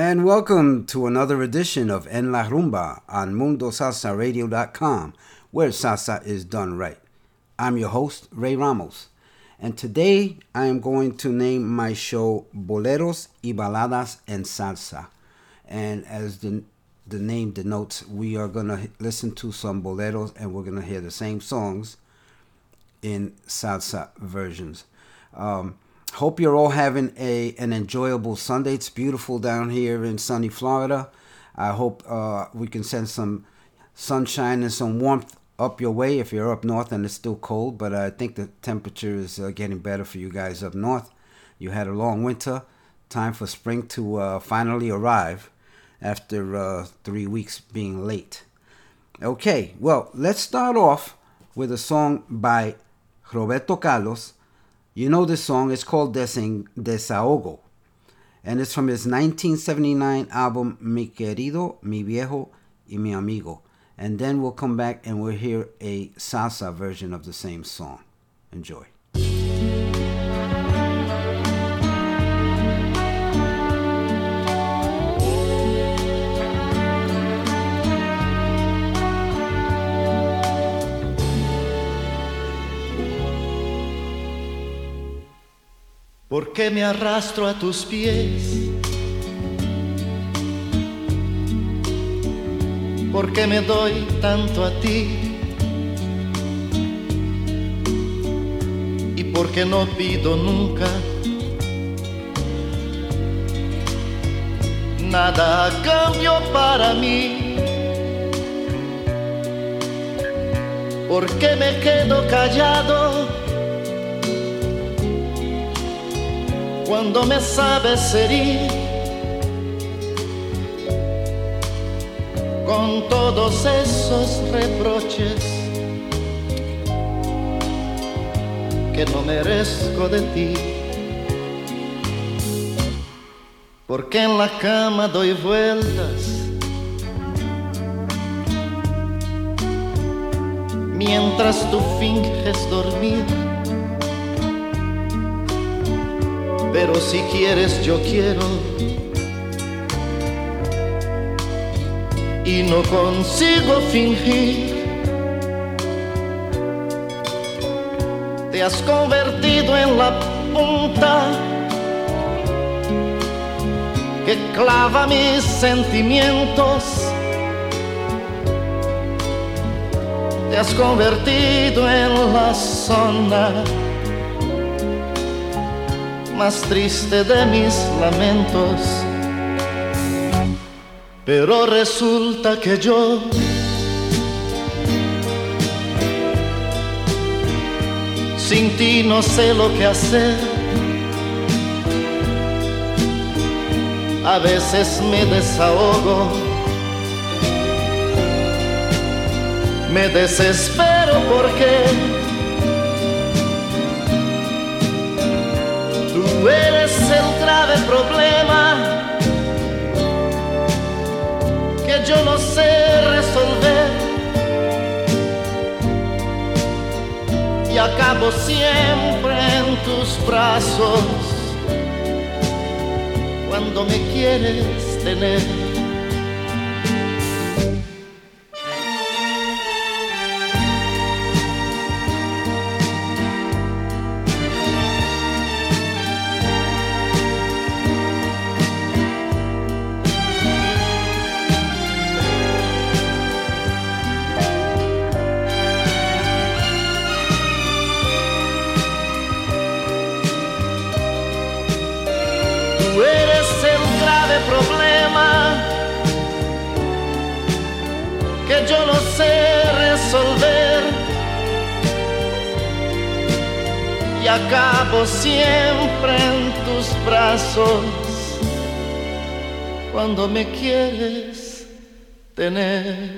And welcome to another edition of En La Rumba on MundoSalsaRadio.com, where salsa is done right. I'm your host, Ray Ramos, and today I am going to name my show Boleros y Baladas en Salsa. And as the, the name denotes, we are going to listen to some boleros and we're going to hear the same songs in salsa versions. Um, hope you're all having a an enjoyable Sunday. It's beautiful down here in sunny Florida. I hope uh, we can send some sunshine and some warmth up your way if you're up north and it's still cold. But I think the temperature is uh, getting better for you guys up north. You had a long winter. Time for spring to uh, finally arrive after uh, three weeks being late. Okay, well, let's start off with a song by Roberto Carlos you know this song, it's called Desahogo. And it's from his 1979 album Mi Querido, Mi Viejo y Mi Amigo. And then we'll come back and we'll hear a salsa version of the same song. Enjoy. ¿Por qué me arrastro a tus pies? ¿Por qué me doy tanto a ti? ¿Y por qué no pido nunca nada a cambio para mí? ¿Por qué me quedo callado? Cuando me sabes herir con todos esos reproches que no merezco de ti. Porque en la cama doy vueltas mientras tú finges dormir pero si quieres yo quiero. Y no consigo fingir. Te has convertido en la punta que clava mis sentimientos. Te has convertido en la zona más triste de mis lamentos. Pero resulta que yo sin ti no sé lo que hacer. A veces me desahogo, me desespero porque Tú eres el grave problema que yo no sé resolver. Y acabo siempre en tus brazos cuando me quieres tener. Acabo siempre en tus brazos cuando me quieres tener.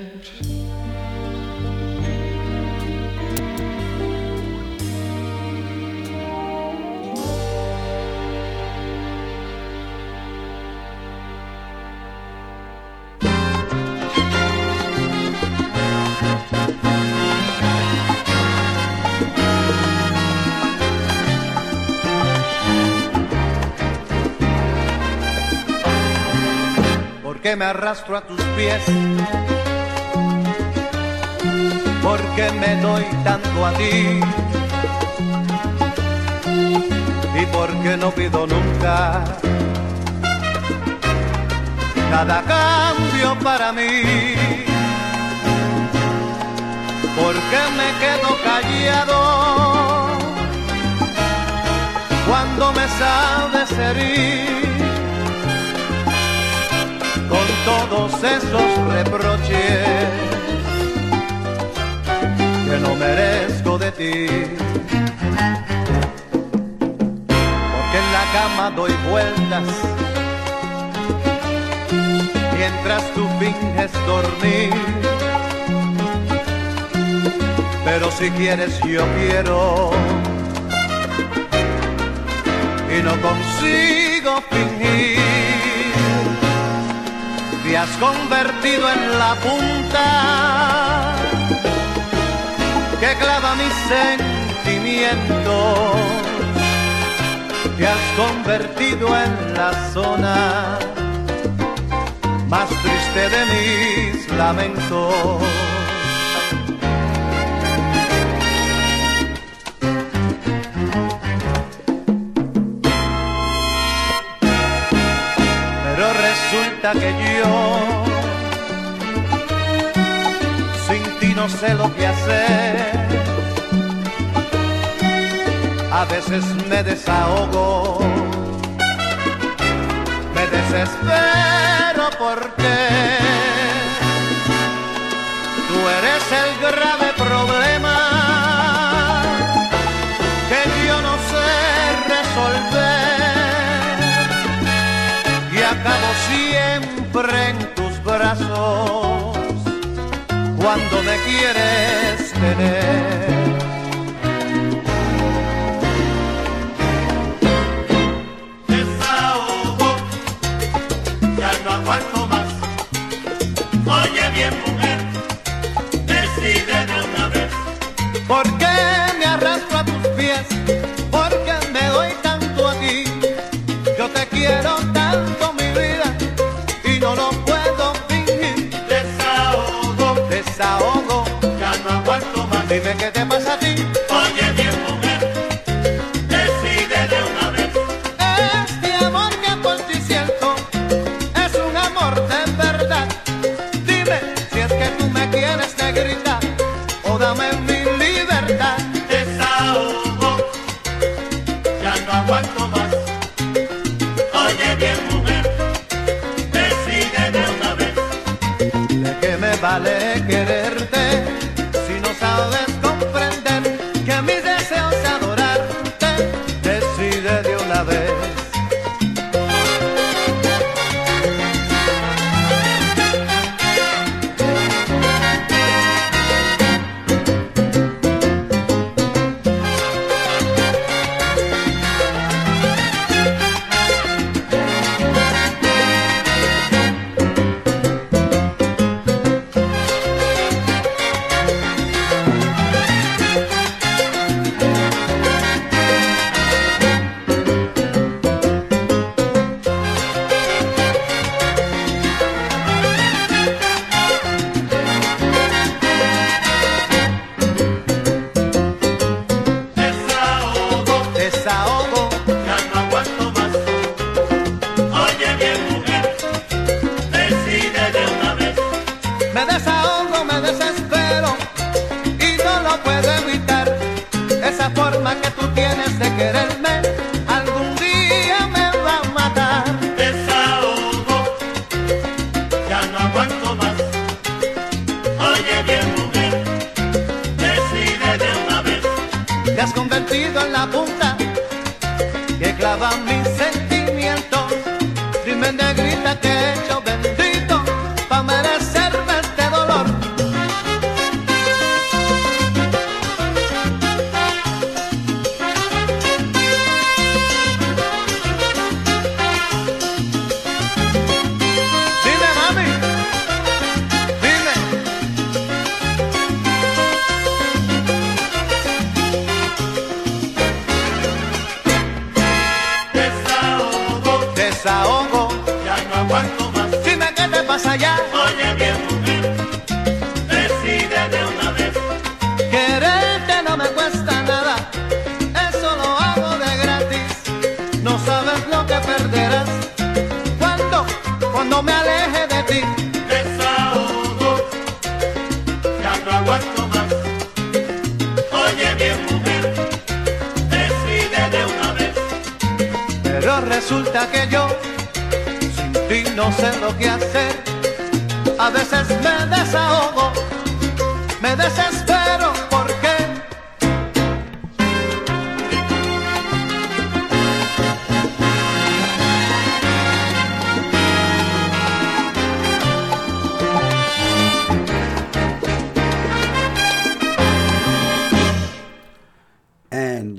Qué me arrastro a tus pies? ¿Por qué me doy tanto a ti? ¿Y por qué no pido nunca cada cambio para mí? ¿Por qué me quedo callado cuando me sabes herir? Todos esos reproches que no merezco de ti. Porque en la cama doy vueltas mientras tú finges dormir. Pero si quieres yo quiero y no consigo fingir te has convertido en la punta que clava mis sentimientos. Te has convertido en la zona más triste de mis lamentos. Que yo sin ti no sé lo que hacer. A veces me desahogo, me desespero porque tú eres el grave acabo siempre en tus brazos cuando me quieres tener. que te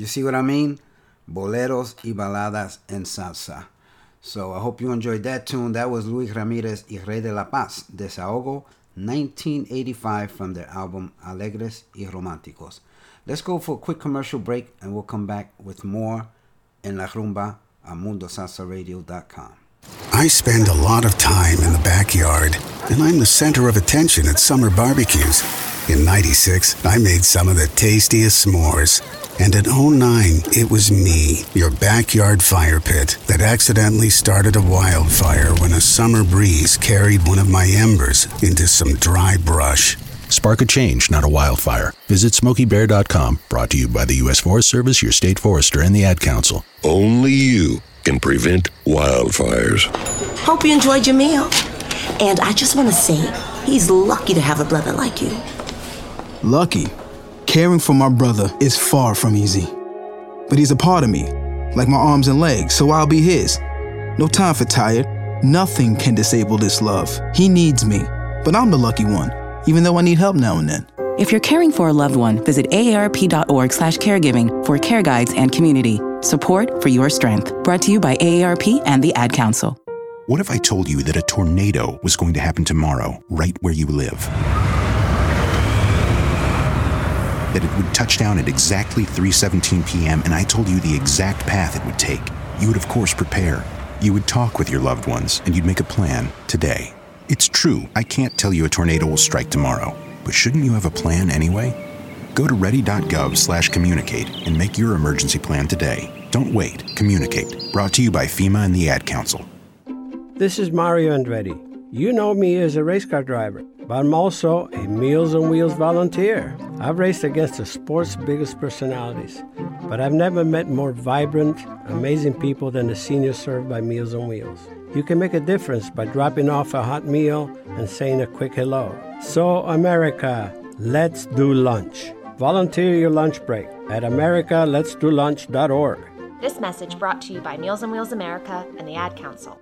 you see what I mean? Boleros y baladas en salsa. So I hope you enjoyed that tune. That was Luis Ramirez y Ray de la Paz, Desahogo, 1985 from their album Alegres y Románticos. Let's go for a quick commercial break and we'll come back with more en La Rumba on MundoSalsaRadio.com. I spend a lot of time in the backyard, and I'm the center of attention at summer barbecues. In 96, I made some of the tastiest s'mores. And in 09, it was me, your backyard fire pit, that accidentally started a wildfire when a summer breeze carried one of my embers into some dry brush. Spark a change, not a wildfire. Visit SmokeyBear.com, brought to you by the U.S. Forest Service, your state forester, and the Ad Council. Only you can prevent wildfires. Hope you enjoyed your meal. And I just want to say, he's lucky to have a brother like you. Lucky. Caring for my brother is far from easy. But he's a part of me, like my arms and legs, so I'll be his. No time for tired. Nothing can disable this love. He needs me, but I'm the lucky one, even though I need help now and then. If you're caring for a loved one, visit aarp.org slash caregiving for care guides and community. Support for your strength. Brought to you by AARP and the Ad Council. What if I told you that a tornado was going to happen tomorrow, right where you live? That it would touch down at exactly 3:17 p.m. and I told you the exact path it would take. You would of course prepare. You would talk with your loved ones and you'd make a plan today. It's true, I can't tell you a tornado will strike tomorrow, but shouldn't you have a plan anyway? Go to ready.gov/communicate and make your emergency plan today. Don't wait. Communicate. Brought to you by FEMA and the Ad Council. This is Mario Andretti. You know me as a race car driver, but I'm also a Meals on Wheels volunteer. I've raced against the sport's biggest personalities, but I've never met more vibrant, amazing people than the seniors served by Meals on Wheels. You can make a difference by dropping off a hot meal and saying a quick hello. So, America, let's do lunch. Volunteer your lunch break at americaletsdolunch.org. This message brought to you by Meals on Wheels America and the Ad Council.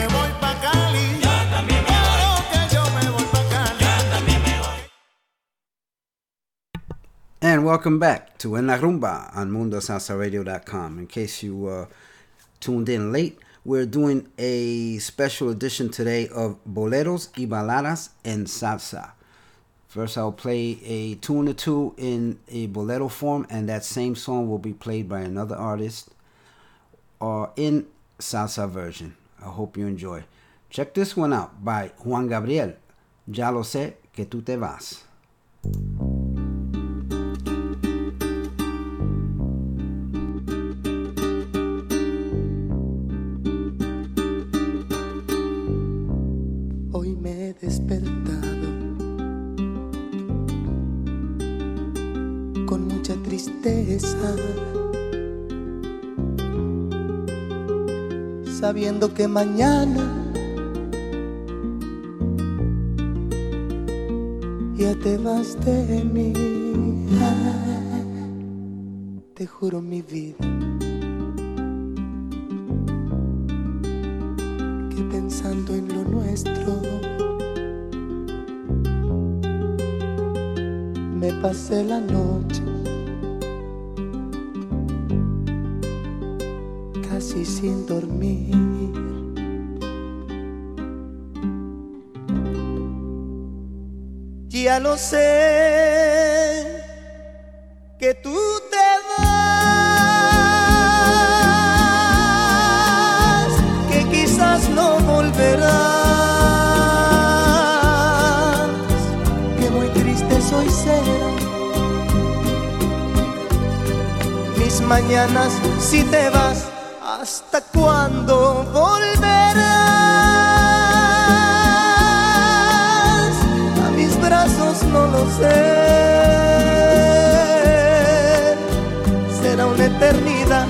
And welcome back to En La Rumba on MundoSalsaRadio.com. In case you uh, tuned in late, we're doing a special edition today of Boleros y Baladas en Salsa. First, I'll play a tune or two in a bolero form, and that same song will be played by another artist or in salsa version. I hope you enjoy. Check this one out by Juan Gabriel. Ya lo sé que tú te vas. Despertado con mucha tristeza, sabiendo que mañana ya te vas de mí. Te juro mi vida. que pensando en lo nuestro me pasé la noche casi sin dormir. Ya lo sé mañanas si te vas? ¿Hasta cuándo volverás? A mis brazos no lo sé. Será una eternidad.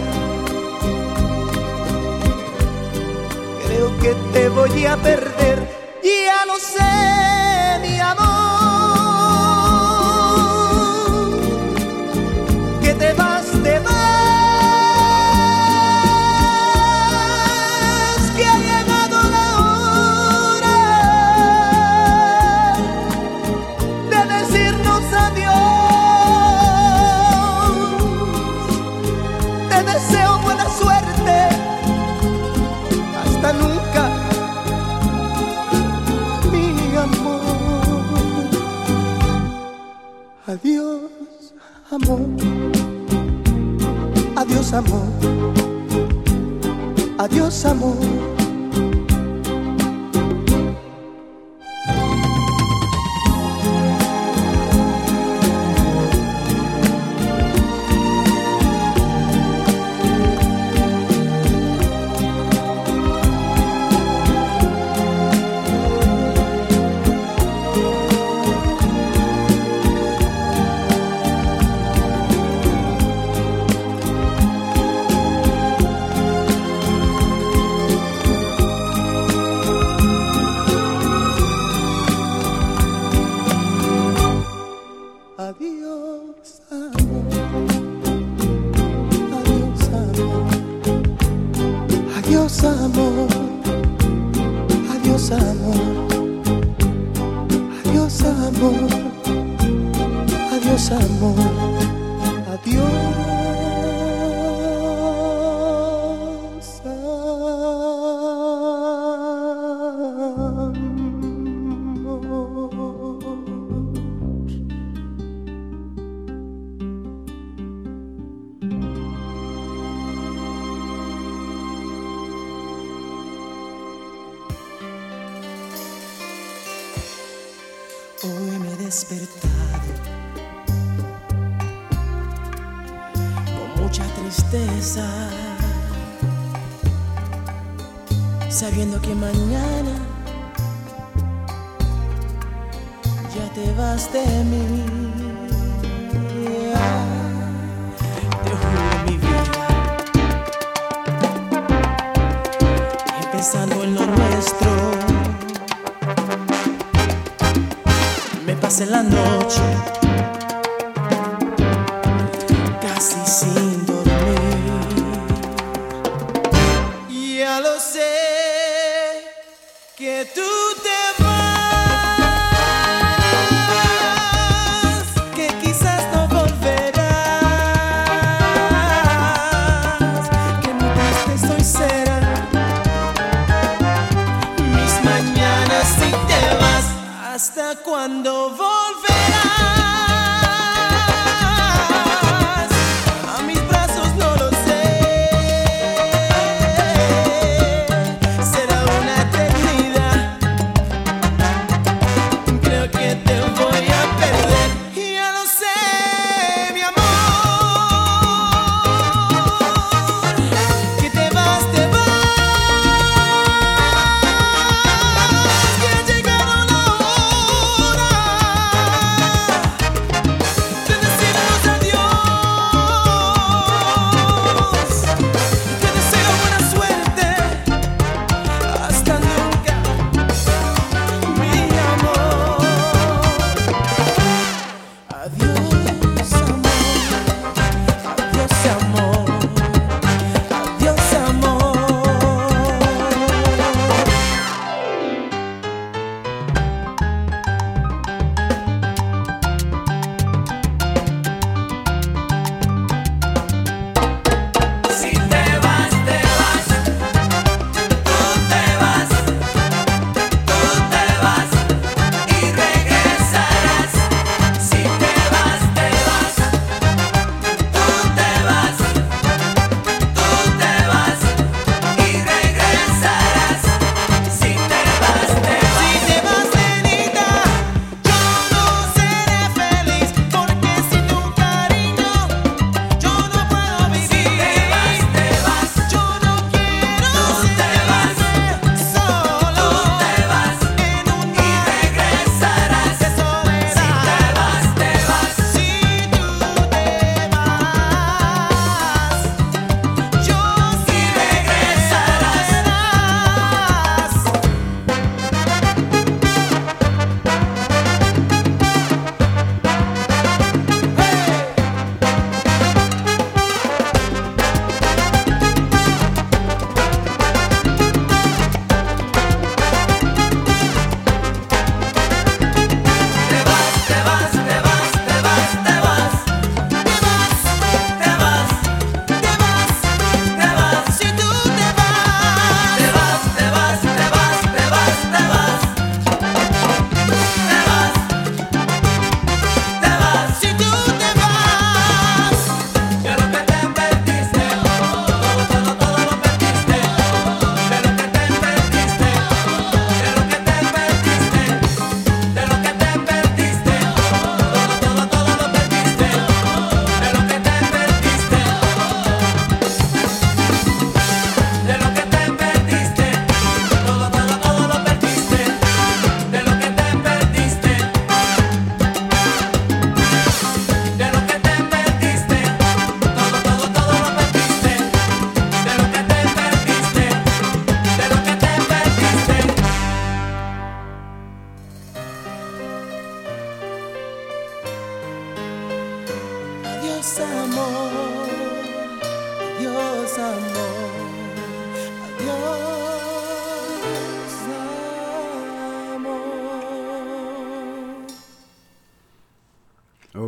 Creo que te voy a perder. Adiós amor.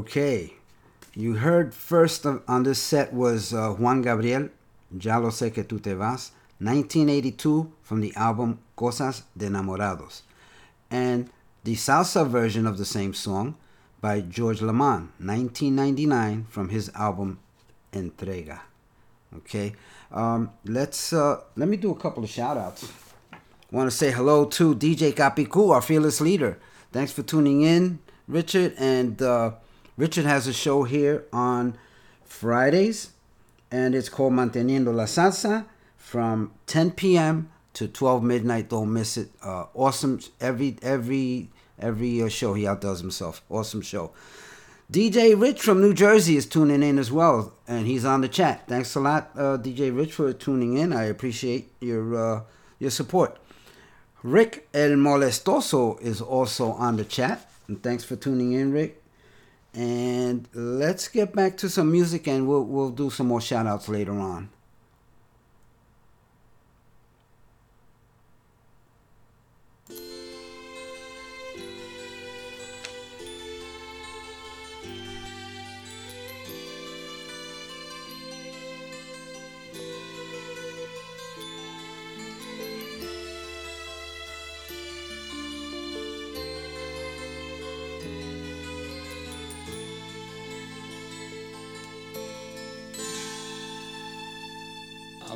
Okay. You heard first of, on this set was uh, Juan Gabriel, Ya lo sé que tú te vas, 1982 from the album Cosas de Enamorados. And the salsa version of the same song by George Lamond, 1999 from his album Entrega. Okay. Um, let's uh, let me do a couple of shout outs. Want to say hello to DJ Capicu, our fearless leader. Thanks for tuning in, Richard. And uh, Richard has a show here on Fridays, and it's called Manteniendo la Salsa from 10 p.m. to 12 midnight. Don't miss it. Uh, awesome. Every every every uh, show he outdoes himself. Awesome show. DJ Rich from New Jersey is tuning in as well, and he's on the chat. Thanks a lot, uh, DJ Rich, for tuning in. I appreciate your uh, your support. Rick El Molestoso is also on the chat, and thanks for tuning in, Rick. And let's get back to some music, and we'll we'll do some more shout outs later on.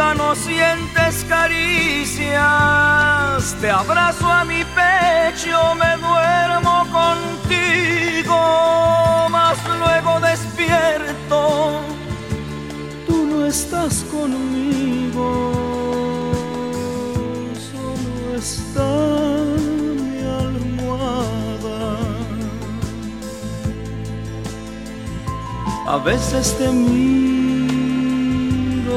no sientes caricias. Te abrazo a mi pecho, me duermo contigo, mas luego despierto tú no estás conmigo, solo está mi almohada. A veces te miro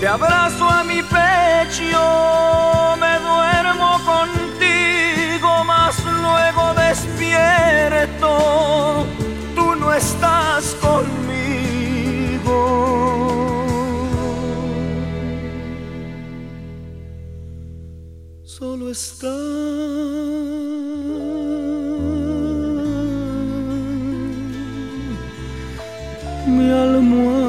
Te abrazo a mi pecho, me duermo contigo, mas luego despierto tú no estás conmigo. Solo está mi almohada.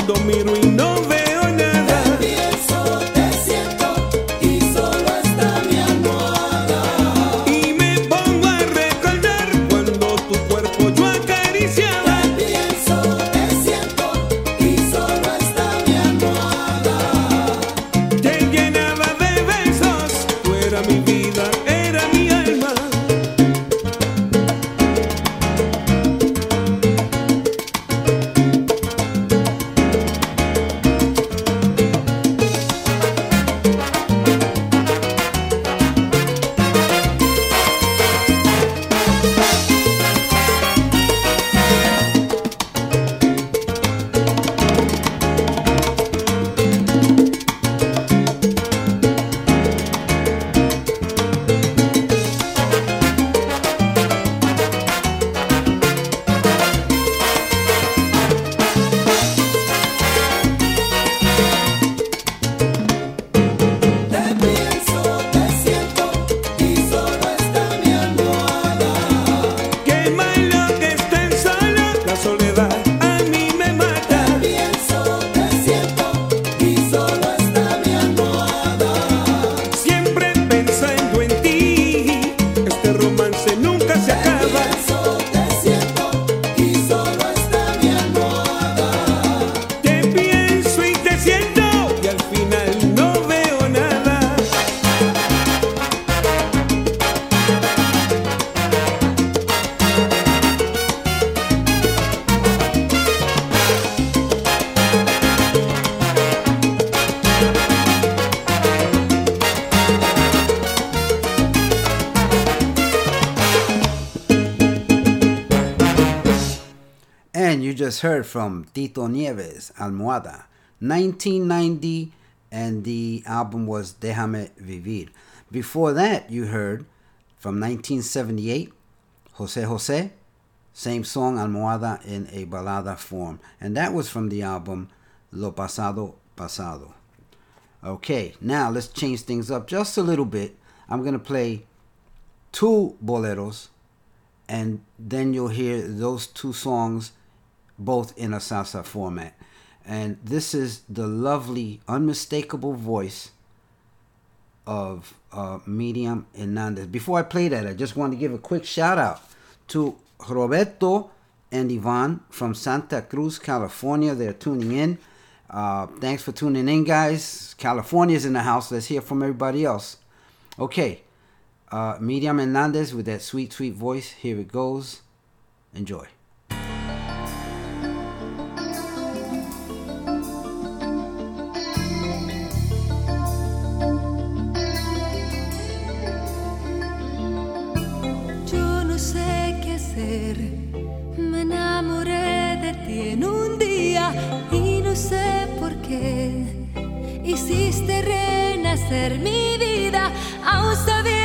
condomínio em Nova just heard from Tito Nieves, Almohada, 1990, and the album was Déjame Vivir. Before that, you heard from 1978, Jose Jose, same song, Almohada, in a balada form. And that was from the album Lo Pasado Pasado. Okay, now let's change things up just a little bit. I'm going to play two boleros, and then you'll hear those two songs both in a salsa format. And this is the lovely, unmistakable voice of uh, Hernandez. Before I play that, I just want to give a quick shout out to Roberto and Ivan from Santa Cruz, California. They're tuning in. Uh, thanks for tuning in, guys. California's in the house. Let's hear from everybody else. Okay, uh, Hernandez with that sweet, sweet voice. Here it goes. Enjoy. hiciste renacer mi vida, aún sabía.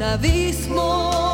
un abismo.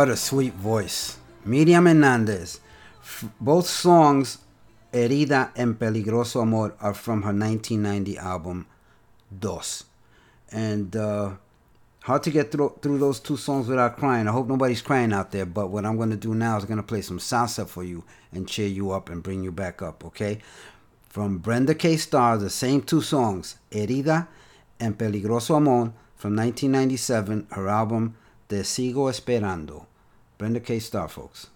What a sweet voice. Miriam Hernandez. both songs, Herida and Peligroso Amor, are from her 1990 album, Dos. And uh, hard to get through, through those two songs without crying. I hope nobody's crying out there, but what I'm going to do now is going to play some salsa for you and cheer you up and bring you back up, okay? From Brenda K. Starr, the same two songs, Herida and Peligroso Amor, from 1997, her album Te Sigo Esperando. Brenda K. Starr, folks.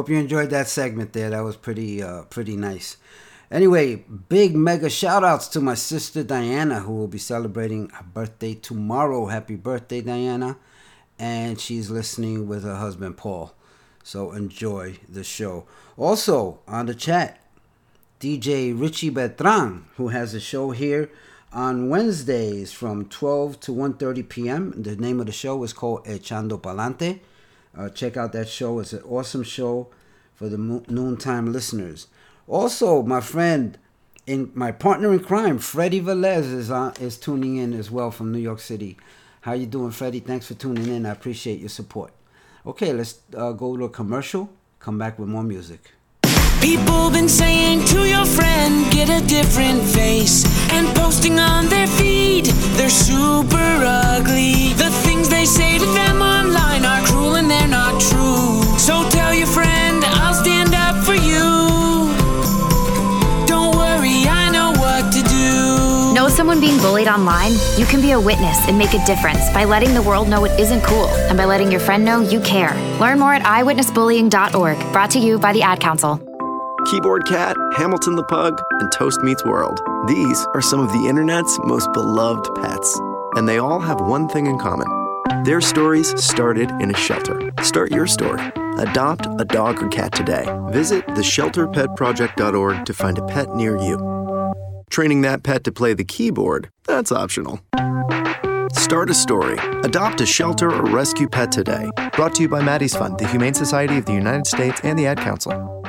Hope you enjoyed that segment there. That was pretty uh pretty nice. Anyway, big mega shout outs to my sister Diana who will be celebrating her birthday tomorrow. Happy birthday, Diana. And she's listening with her husband Paul. So enjoy the show. Also, on the chat, DJ Richie Beltran, who has a show here on Wednesdays from 12 to 1.30 p.m. The name of the show is called Echando Palante. Uh, check out that show. It's an awesome show for the mo- noontime listeners. Also, my friend, in my partner in crime, Freddie Velez is on, is tuning in as well from New York City. How you doing, Freddie? Thanks for tuning in. I appreciate your support. Okay, let's uh, go to a commercial. Come back with more music. People been saying to your friend, get a different face. And posting on their feed, they're super ugly. The things they say to them online are cruel and they're not true. So tell your friend, I'll stand up for you. Don't worry, I know what to do. Know someone being bullied online? You can be a witness and make a difference by letting the world know it isn't cool and by letting your friend know you care. Learn more at iwitnessbullying.org, brought to you by the Ad Council. Keyboard Cat, Hamilton the Pug, and Toast Meets World. These are some of the internet's most beloved pets. And they all have one thing in common. Their stories started in a shelter. Start your story. Adopt a dog or cat today. Visit theshelterpetproject.org to find a pet near you. Training that pet to play the keyboard, that's optional. Start a story. Adopt a shelter or rescue pet today. Brought to you by Maddie's Fund, the Humane Society of the United States, and the Ad Council.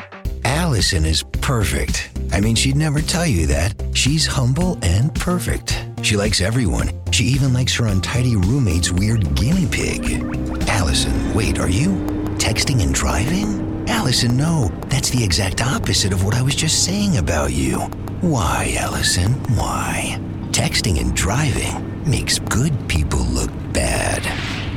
Allison is perfect. I mean, she'd never tell you that. She's humble and perfect. She likes everyone. She even likes her untidy roommate's weird guinea pig. Allison, wait, are you texting and driving? Allison, no. That's the exact opposite of what I was just saying about you. Why, Allison? Why? Texting and driving makes good people look bad.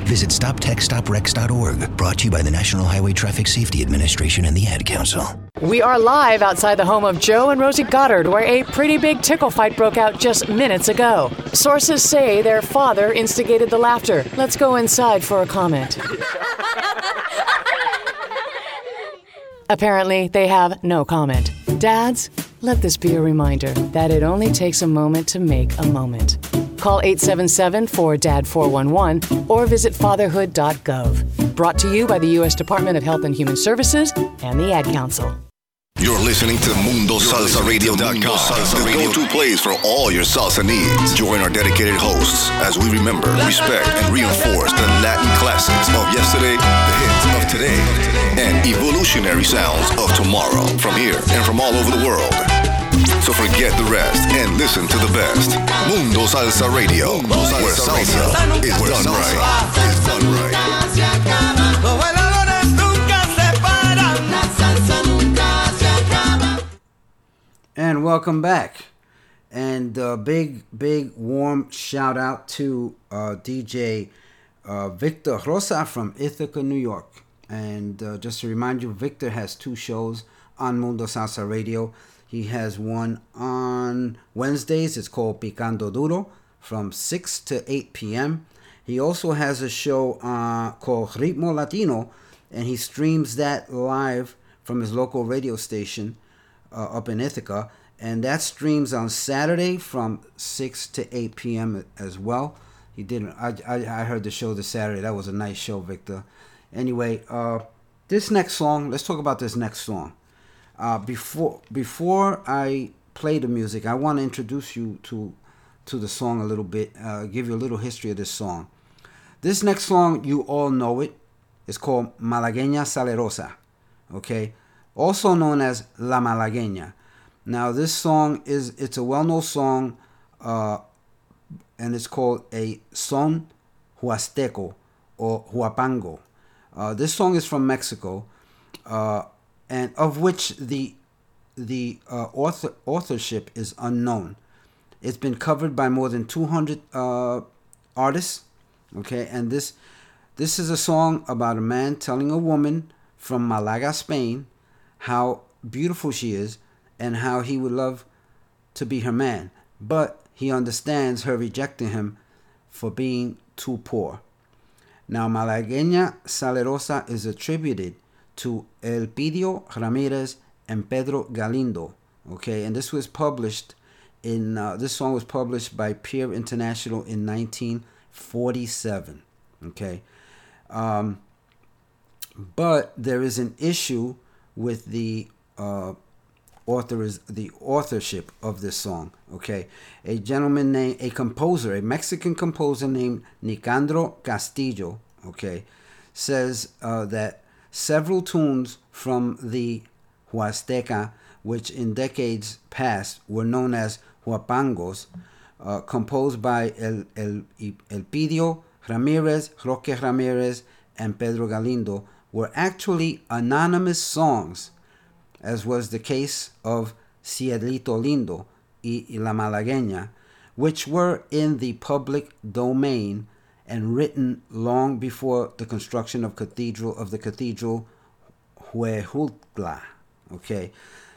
Visit StopTextsStopWrecks.org, brought to you by the National Highway Traffic Safety Administration and the Ad Council. We are live outside the home of Joe and Rosie Goddard, where a pretty big tickle fight broke out just minutes ago. Sources say their father instigated the laughter. Let's go inside for a comment. Apparently, they have no comment. Dads, let this be a reminder that it only takes a moment to make a moment. Call 877 4DAD 411 or visit fatherhood.gov. Brought to you by the U.S. Department of Health and Human Services and the Ad Council. You're listening to MundoSalsaRadio.com, the go-to place for all your salsa needs. Join our dedicated hosts as we remember, respect, and reinforce the Latin classics of yesterday, the hits of today, and evolutionary sounds of tomorrow from here and from all over the world. So forget the rest and listen to the best. Mundo Salsa Radio, where salsa is done right. Is done right. Los bailadores nunca se paran. La salsa nunca se acaba. And welcome back. And uh, big, big, warm shout out to uh, DJ uh, Victor Rosa from Ithaca, New York. And uh, just to remind you, Victor has two shows on Mundo Salsa Radio. He has one on Wednesdays. It's called Picando Duro from 6 to 8 p.m. He also has a show uh, called Ritmo Latino, and he streams that live from his local radio station uh, up in Ithaca. And that streams on Saturday from 6 to 8 p.m. as well. He didn't. I, I, I heard the show this Saturday. That was a nice show, Victor. Anyway, uh, this next song. Let's talk about this next song. Uh, before before I play the music, I want to introduce you to to the song a little bit. Uh, give you a little history of this song. This next song, you all know it. It's called Malagueña Salerosa. Okay, also known as La Malagueña. Now, this song is it's a well-known song, uh, and it's called a son huasteco or huapango. Uh, this song is from Mexico, uh, and of which the the uh, author authorship is unknown. It's been covered by more than 200 uh, artists. Okay, and this this is a song about a man telling a woman from Malaga, Spain, how beautiful she is and how he would love to be her man, but he understands her rejecting him for being too poor. Now, Malagueña Salerosa is attributed to Elpidio Ramirez and Pedro Galindo. Okay, and this was published in uh, this song was published by Peer International in 1947. Okay, um, but there is an issue with the uh, author is the authorship of this song. Okay, a gentleman named a composer, a Mexican composer named Nicandro Castillo. Okay, says uh, that several tunes from the Huasteca, which in decades past were known as huapangos, uh, composed by El, El, Elpidio Ramirez, Roque Ramirez, and Pedro Galindo, were actually anonymous songs, as was the case of Cielito Lindo y La Malagueña, which were in the public domain and written long before the construction of cathedral of the cathedral Huejutla. Okay,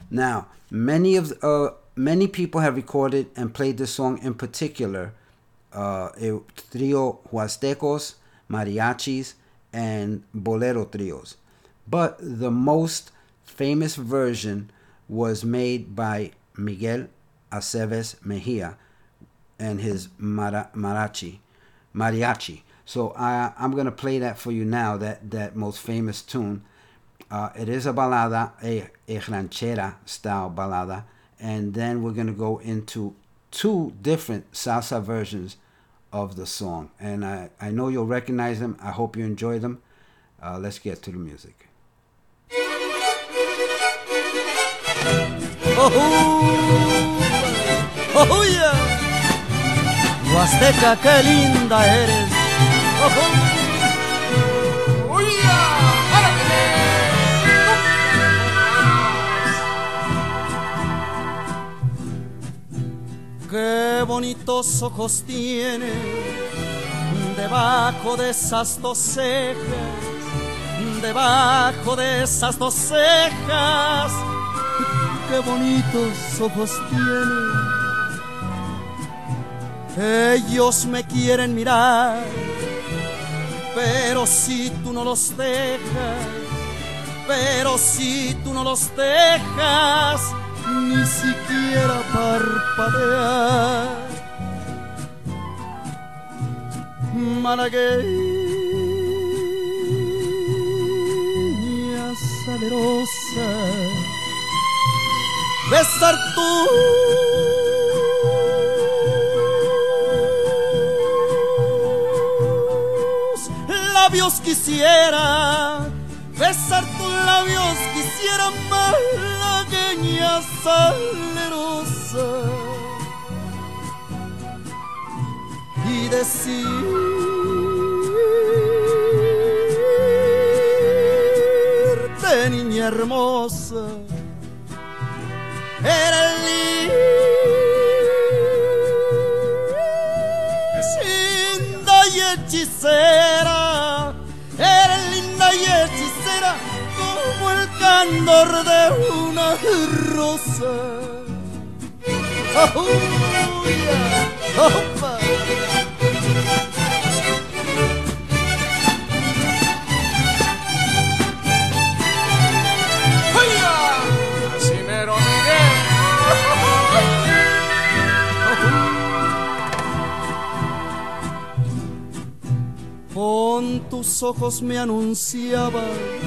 now many of uh, many people have recorded and played this song. In particular, uh, trio Huastecos, mariachis, and bolero trios. But the most famous version was made by Miguel Aceves Mejia and his mara- marachi, mariachi. So I, I'm to play that for you now, that, that most famous tune. Uh, it is a balada, a, a ranchera style balada. And then we're to go into two different salsa versions of the song. And I, I know you'll recognize them. I hope you enjoy them. Uh, let's get to the music. ¡Oh, oh, yeah! Huasteca, qué linda eres. ¡Oh, oh. Qué bonitos ojos tiene debajo de esas dos cejas, debajo de esas dos cejas. Qué bonitos ojos tiene. Ellos me quieren mirar, pero si tú no los dejas, pero si tú no los dejas, ni siquiera parpadear. Malagueña salerosa, besar tus labios quisiera, besar tus labios quisiera malagueña salerosa. Y decirte niña hermosa era linda y hechicera, de una rosa. Con tus ojos me anunciabas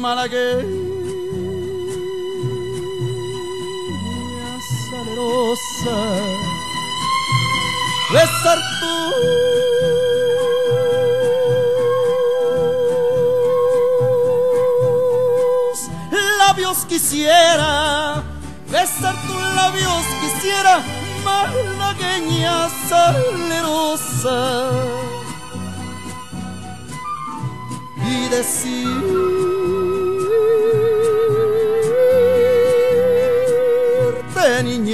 Malagueña salerosa, tus labios quisiera, besar tus labios quisiera, malagueña salerosa. Y decirte,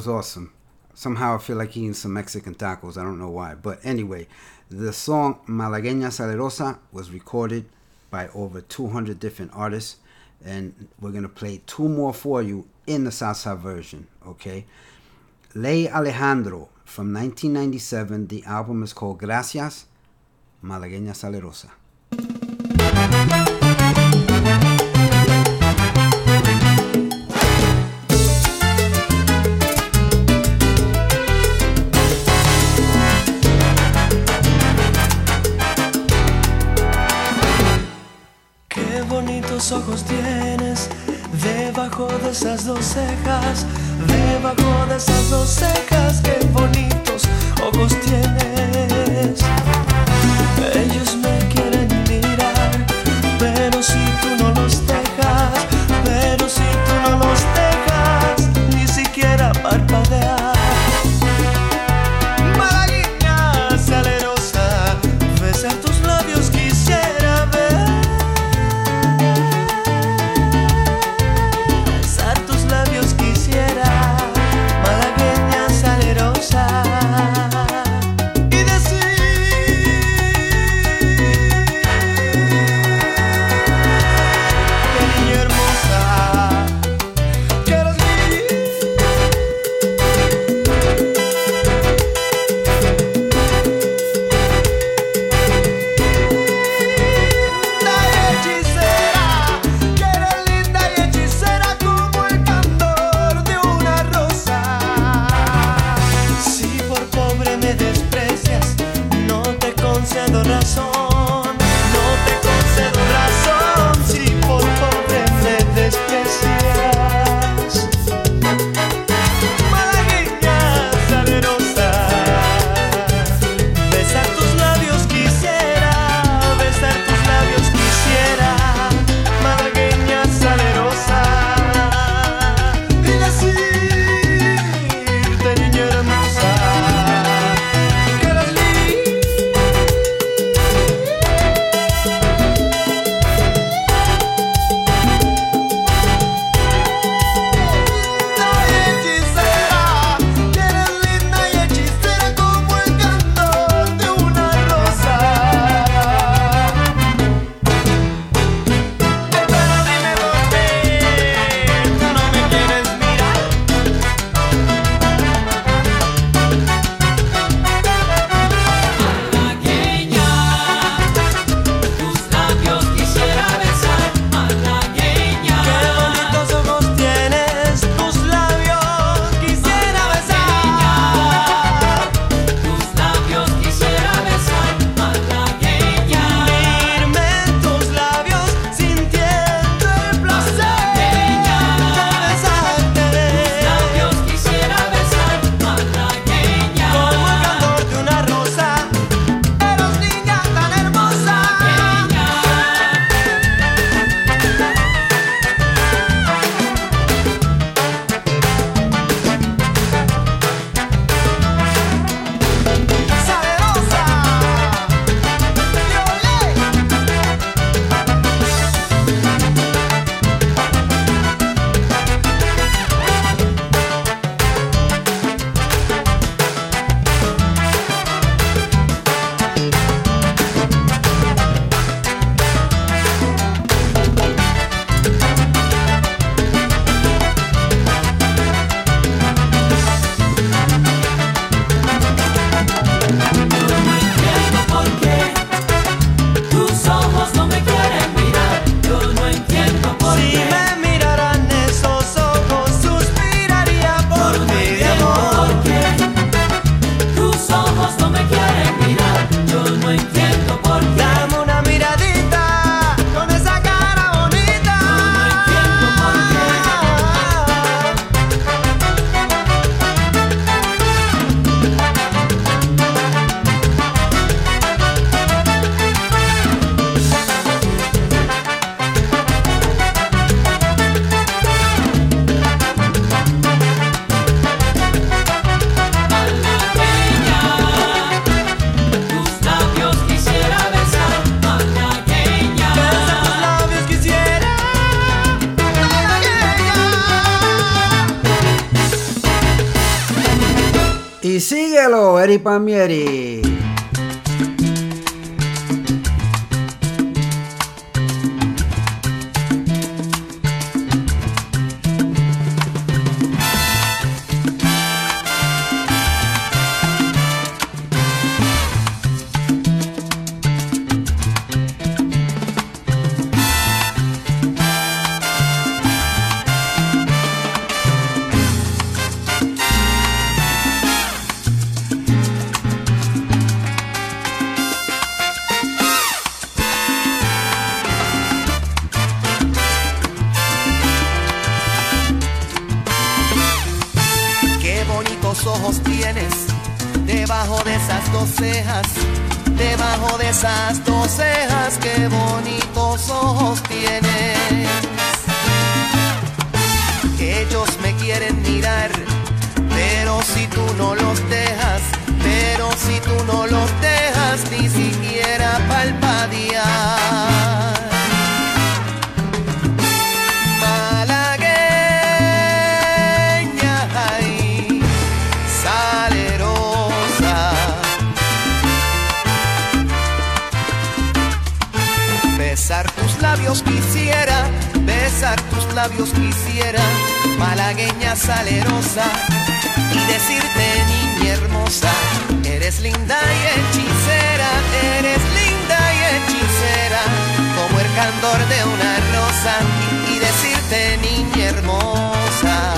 was awesome. Somehow I feel like eating some Mexican tacos. I don't know why. But anyway, the song Malagueña Salerosa was recorded by over 200 different artists. And we're going to play two more for you in the salsa version, okay? Ley Alejandro from 1997. The album is called Gracias, Malagueña Salerosa. Esas dos cejas, debajo de esas dos cejas, qué bonitos ojos tienes. Pari Besar tus labios quisiera, besar tus labios quisiera, malagueña salerosa, y decirte niña hermosa, eres linda y hechicera, eres linda y hechicera, como el candor de una rosa, y decirte niña hermosa.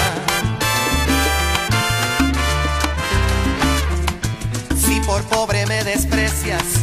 Si por pobre me desprecias,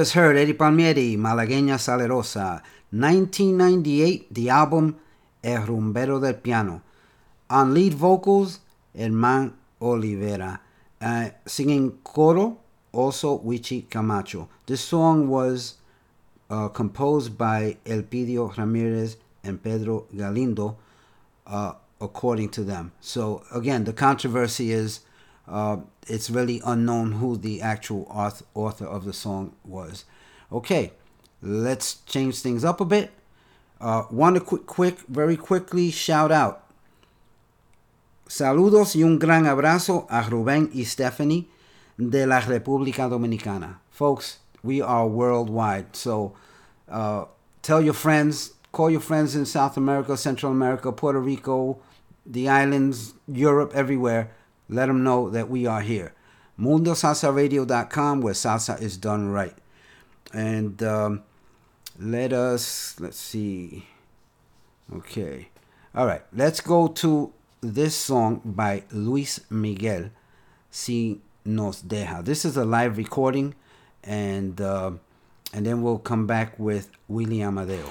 just heard Eddie Palmieri, Malagueña Salerosa. 1998, the album El Rumbero del Piano. On lead vocals, Herman Olivera. Uh, singing coro, also Wichi Camacho. This song was uh, composed by Elpidio Ramirez and Pedro Galindo, uh, according to them. So, again, the controversy is uh, it's really unknown who the actual author, of the song was. Okay, let's change things up a bit. Uh, Want to quick, quick, very quickly shout out. Saludos y un gran abrazo a Rubén y Stephanie de la República Dominicana. Folks, we are worldwide. So uh, tell your friends, call your friends in South America, Central America, Puerto Rico, the islands, Europe, everywhere. Let them know that we are here. MundoSalsaRadio.com, where salsa is done right. And um, let us, let's see. Okay. All right. Let's go to this song by Luis Miguel, Si Nos Deja. This is a live recording, and uh, and then we'll come back with William Amadeo.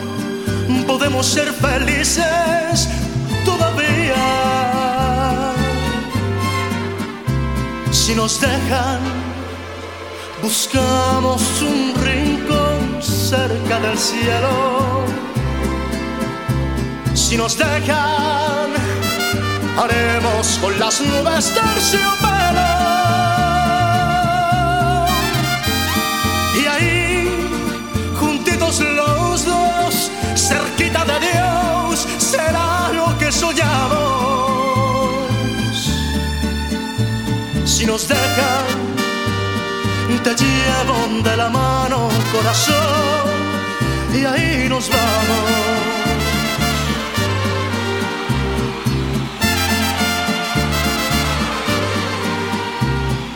podemos ser felices todavía. Si nos dejan, buscamos un rincón cerca del cielo. Si nos dejan, haremos con las nubes terciopelo. Cerquita de Dios, será lo que soñamos. Si nos dejan, te llevo de la mano, corazón, y ahí nos vamos.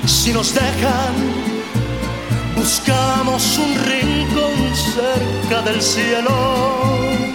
Si nos dejan, buscamos un rincón cerca del cielo.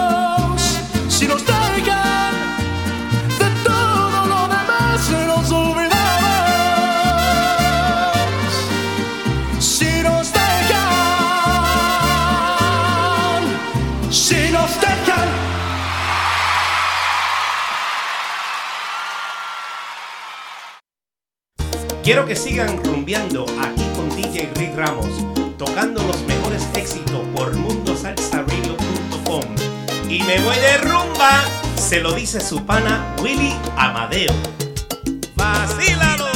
Quiero que sigan rumbeando aquí con DJ Rick Ramos, tocando los mejores éxitos por mundosalsaradio.com. Y me voy de rumba, se lo dice su pana Willy Amadeo. ¡Vacílalo!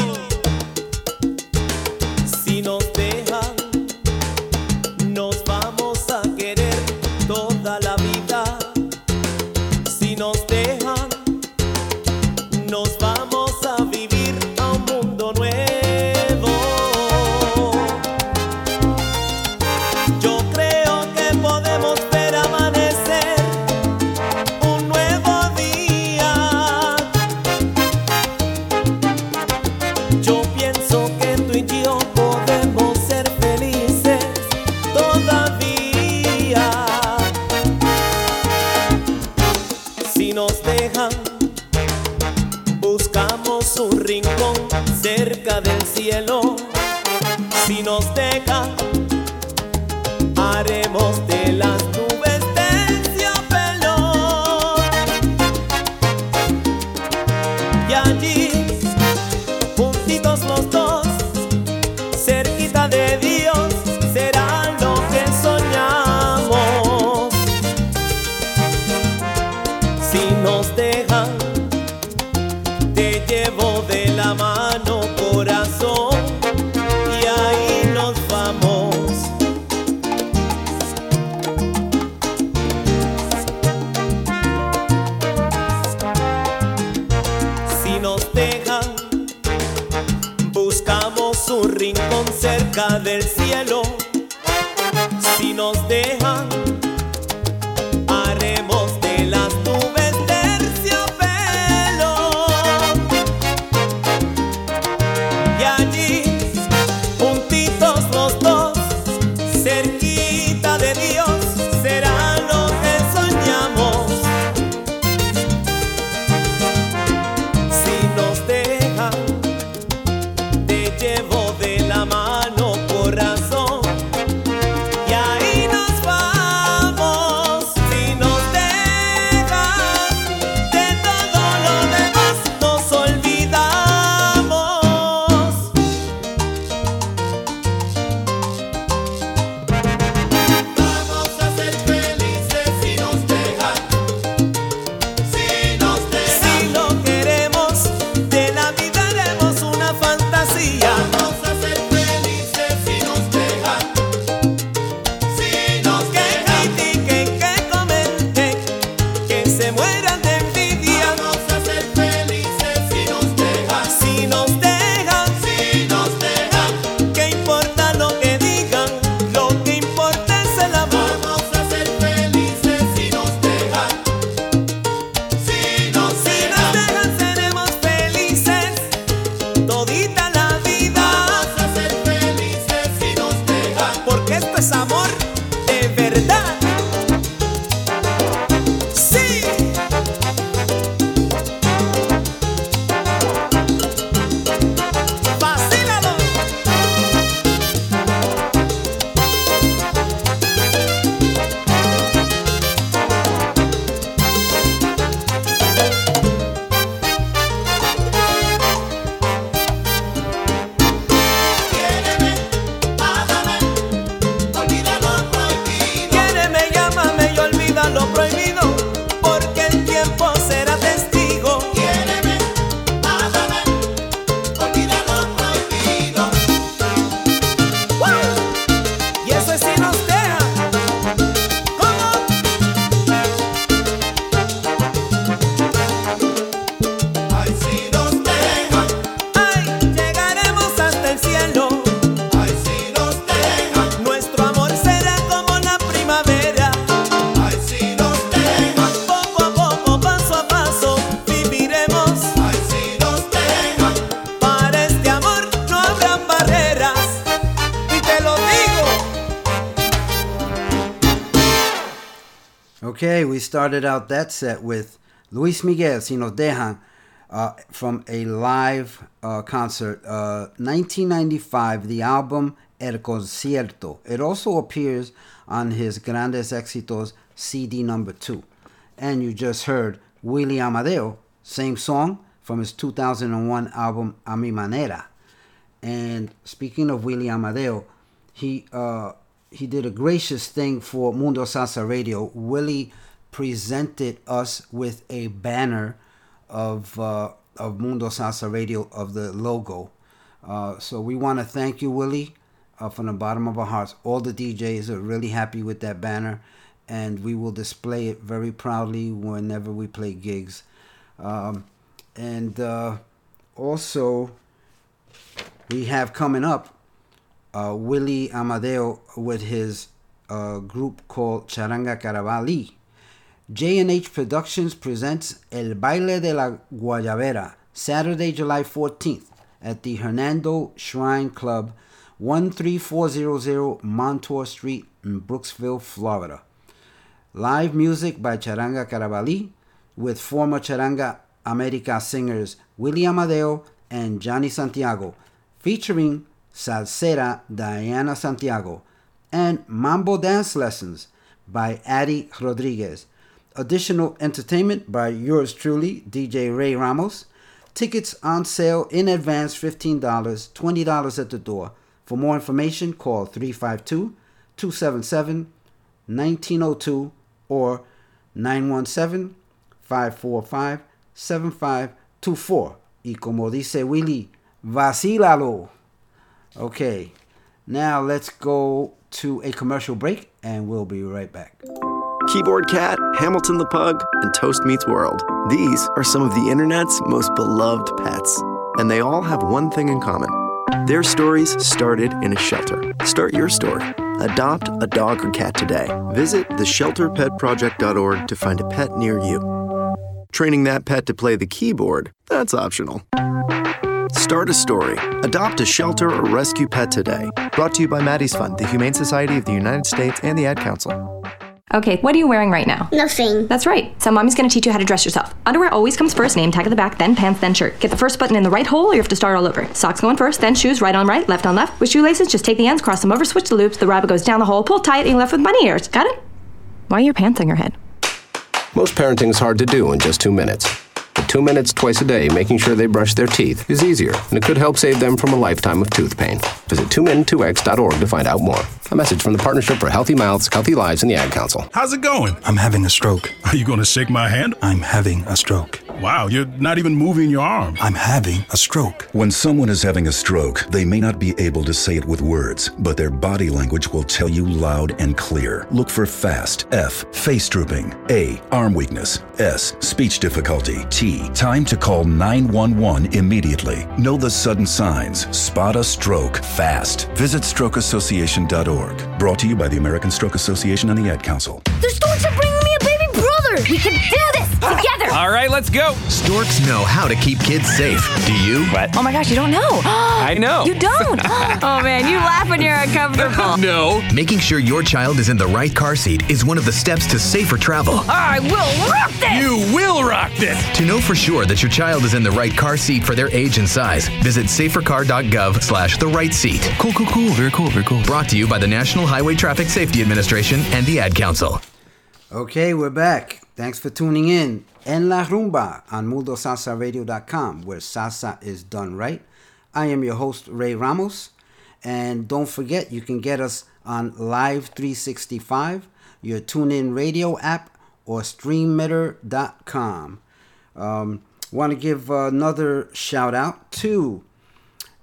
Started out that set with Luis Miguel, Si Nos Dejan, uh, from a live uh, concert, uh, 1995, the album El Concierto. It also appears on his Grandes Éxitos CD number two. And you just heard Willie Amadeo, same song from his 2001 album A Mi Manera. And speaking of Willie Amadeo, he uh, he did a gracious thing for Mundo Salsa Radio. Willie presented us with a banner of uh, of Mundo Salsa Radio of the logo. Uh, so we want to thank you, Willie, uh, from the bottom of our hearts. All the DJs are really happy with that banner, and we will display it very proudly whenever we play gigs. Um, and uh, also, we have coming up uh, Willie Amadeo with his uh, group called Charanga Caravali. J&H Productions presents El Baile de la Guayabera, Saturday, July 14th at the Hernando Shrine Club, 13400 Montour Street in Brooksville, Florida. Live music by Charanga Caravali with former Charanga America singers William Amadeo and Johnny Santiago, featuring Salsera Diana Santiago, and Mambo Dance Lessons by Addie Rodriguez. Additional entertainment by yours truly, DJ Ray Ramos. Tickets on sale in advance $15, $20 at the door. For more information, call 352 277 1902 or 917 545 7524. Y como dice Willie, vacílalo. Okay, now let's go to a commercial break and we'll be right back. Keyboard Cat, Hamilton the Pug, and Toast Meets World. These are some of the internet's most beloved pets. And they all have one thing in common. Their stories started in a shelter. Start your story Adopt a dog or cat today. Visit theshelterpetproject.org to find a pet near you. Training that pet to play the keyboard, that's optional. Start a story. Adopt a shelter or rescue pet today. Brought to you by Maddie's Fund, the Humane Society of the United States, and the Ad Council. Okay, what are you wearing right now? Nothing. That's right. So mommy's gonna teach you how to dress yourself. Underwear always comes first, name tag at the back, then pants, then shirt. Get the first button in the right hole or you have to start all over. Socks going first, then shoes, right on right, left on left. With shoelaces, just take the ends, cross them over, switch the loops, the rabbit goes down the hole, pull tight, and you're left with bunny ears. Got it? Why are your pants on your head? Most parenting is hard to do in just two minutes. But two minutes twice a day making sure they brush their teeth is easier, and it could help save them from a lifetime of tooth pain. Visit 2min2x.org to find out more. A message from the Partnership for Healthy Mouths, Healthy Lives, and the Ad Council. How's it going? I'm having a stroke. Are you going to shake my hand? I'm having a stroke. Wow, you're not even moving your arm. I'm having a stroke. When someone is having a stroke, they may not be able to say it with words, but their body language will tell you loud and clear. Look for FAST, F, face drooping, A, arm weakness, S, speech difficulty, T, time to call 911 immediately. Know the sudden signs. Spot a stroke fast. Visit strokeassociation.org. Brought to you by the American Stroke Association and the Ad Council. The storks are bringing me a baby brother. We can do this together. All right, let's go. Storks know how to keep kids safe. Do you? What? Oh my gosh, you don't know. I know. You don't. oh man, you laugh when you're uncomfortable. no. Making sure your child is in the right car seat is one of the steps to safer travel. I will rock this. You will rock this! To know for sure that your child is in the right car seat for their age and size, visit safercar.gov slash the right seat. Cool, cool, cool. Very cool, very cool. Brought to you by the National Highway Traffic Safety Administration and the Ad Council. Okay, we're back. Thanks for tuning in. En La Rumba on MundoSalsaRadio.com, where salsa is done right. I am your host, Ray Ramos. And don't forget, you can get us on Live 365, your TuneIn Radio app, or StreamMeter.com. Um, Want to give another shout out to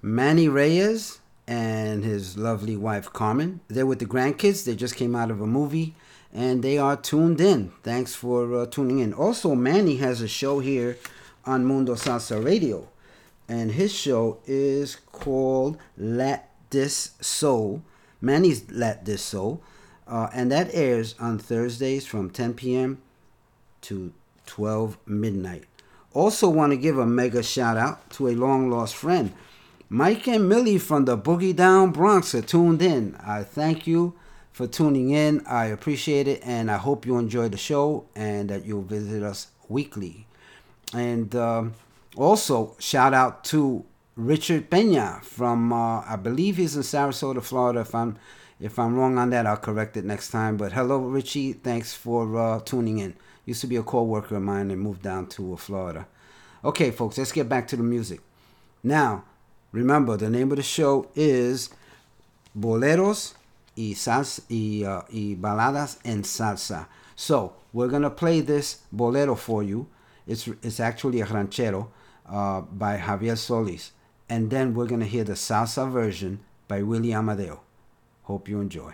Manny Reyes and his lovely wife Carmen. They're with the grandkids. They just came out of a movie and they are tuned in. Thanks for uh, tuning in. Also, Manny has a show here on Mundo Salsa Radio, and his show is called Let This Soul. Manny's Let This Soul, uh, and that airs on Thursdays from 10 p.m. to 12 midnight. Also, want to give a mega shout out to a long lost friend. Mike and Millie from the Boogie Down Bronx are tuned in. I thank you for tuning in. I appreciate it, and I hope you enjoy the show and that you'll visit us weekly. And um, also, shout out to Richard Pena from uh, I believe he's in Sarasota, Florida. If I'm if I'm wrong on that, I'll correct it next time. But hello, Richie. Thanks for uh, tuning in. Used to be a co-worker of mine and moved down to uh, Florida. Okay, folks, let's get back to the music. Now, remember the name of the show is Boleros y, salsa, y, uh, y baladas en salsa. So we're gonna play this bolero for you. It's it's actually a ranchero uh, by Javier Solis, and then we're gonna hear the salsa version by Willie Amadeo. Hope you enjoy.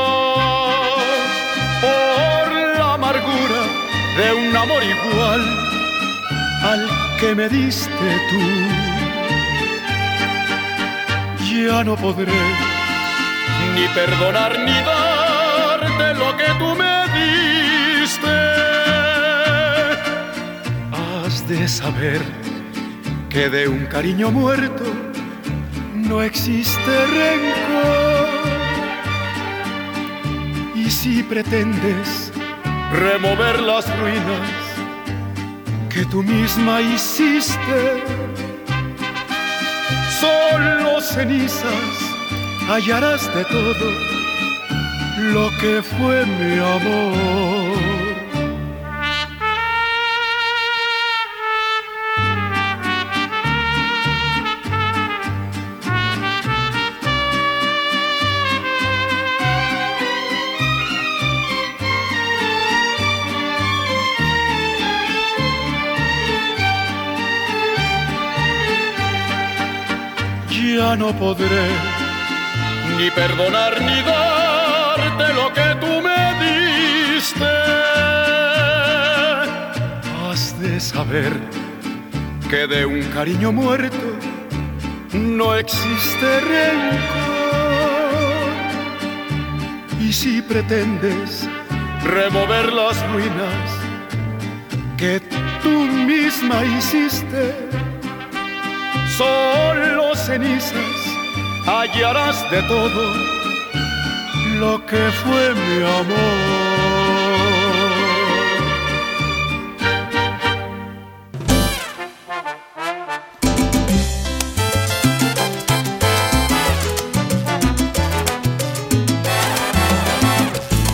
De un amor igual al que me diste tú. Ya no podré ni perdonar ni darte lo que tú me diste. Has de saber que de un cariño muerto no existe rencor. Y si pretendes remover las ruinas que tú misma hiciste. Solo cenizas hallarás de todo lo que fue mi amor. no podré ni perdonar ni darte lo que tú me diste. Has de saber que de un cariño muerto no existe rencor. Y si pretendes remover las ruinas que tú misma hiciste, solo cenizas, hallarás de todo lo que fue mi amor.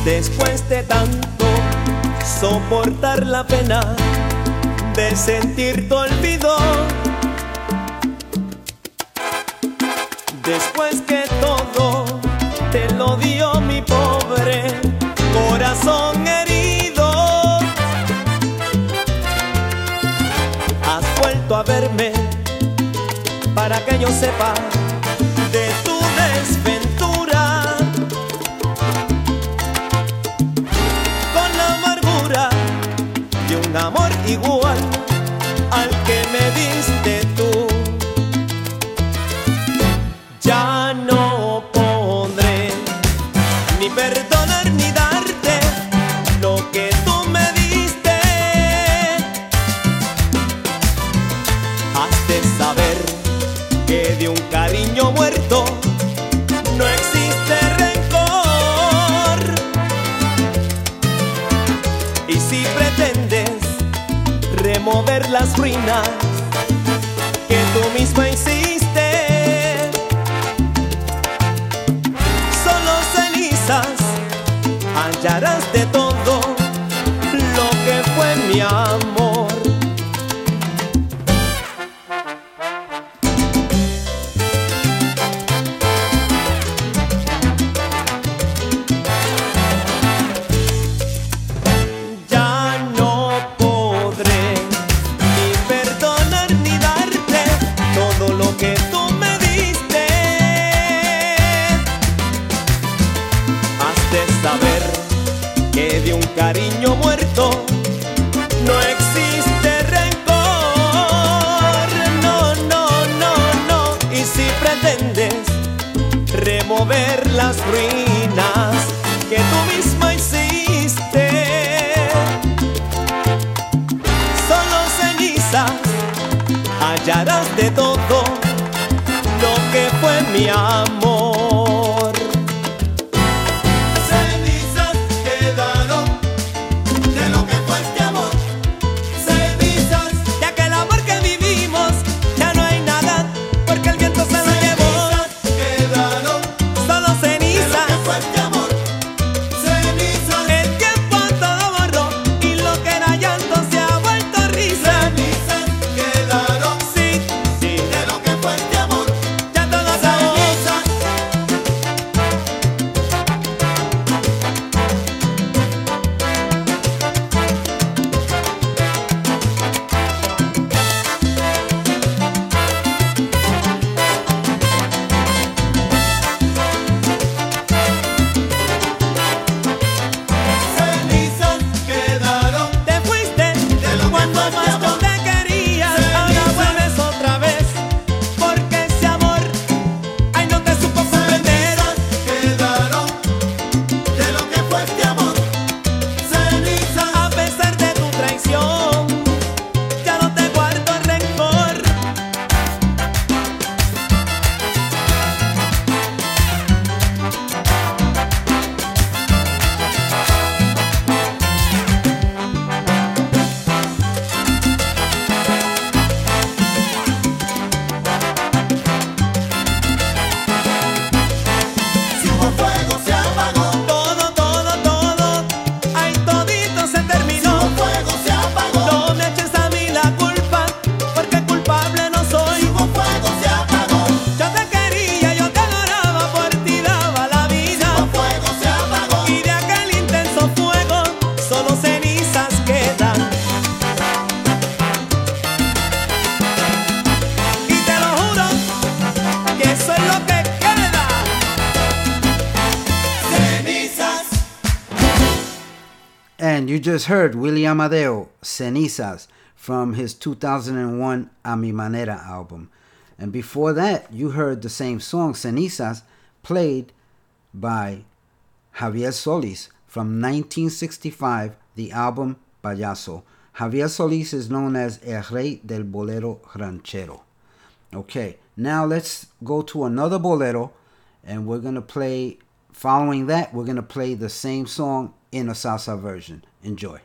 Después de tanto soportar la pena de sentir tu olvido nos separa de todo lo que fue mi amor. just heard William Amadeo, Cenizas, from his 2001 A Mi Manera album. And before that, you heard the same song, Cenizas, played by Javier Solis from 1965, the album Payaso. Javier Solis is known as El Rey del Bolero Ranchero. Okay, now let's go to another bolero, and we're going to play, following that, we're going to play the same song in a salsa version. Enjoy.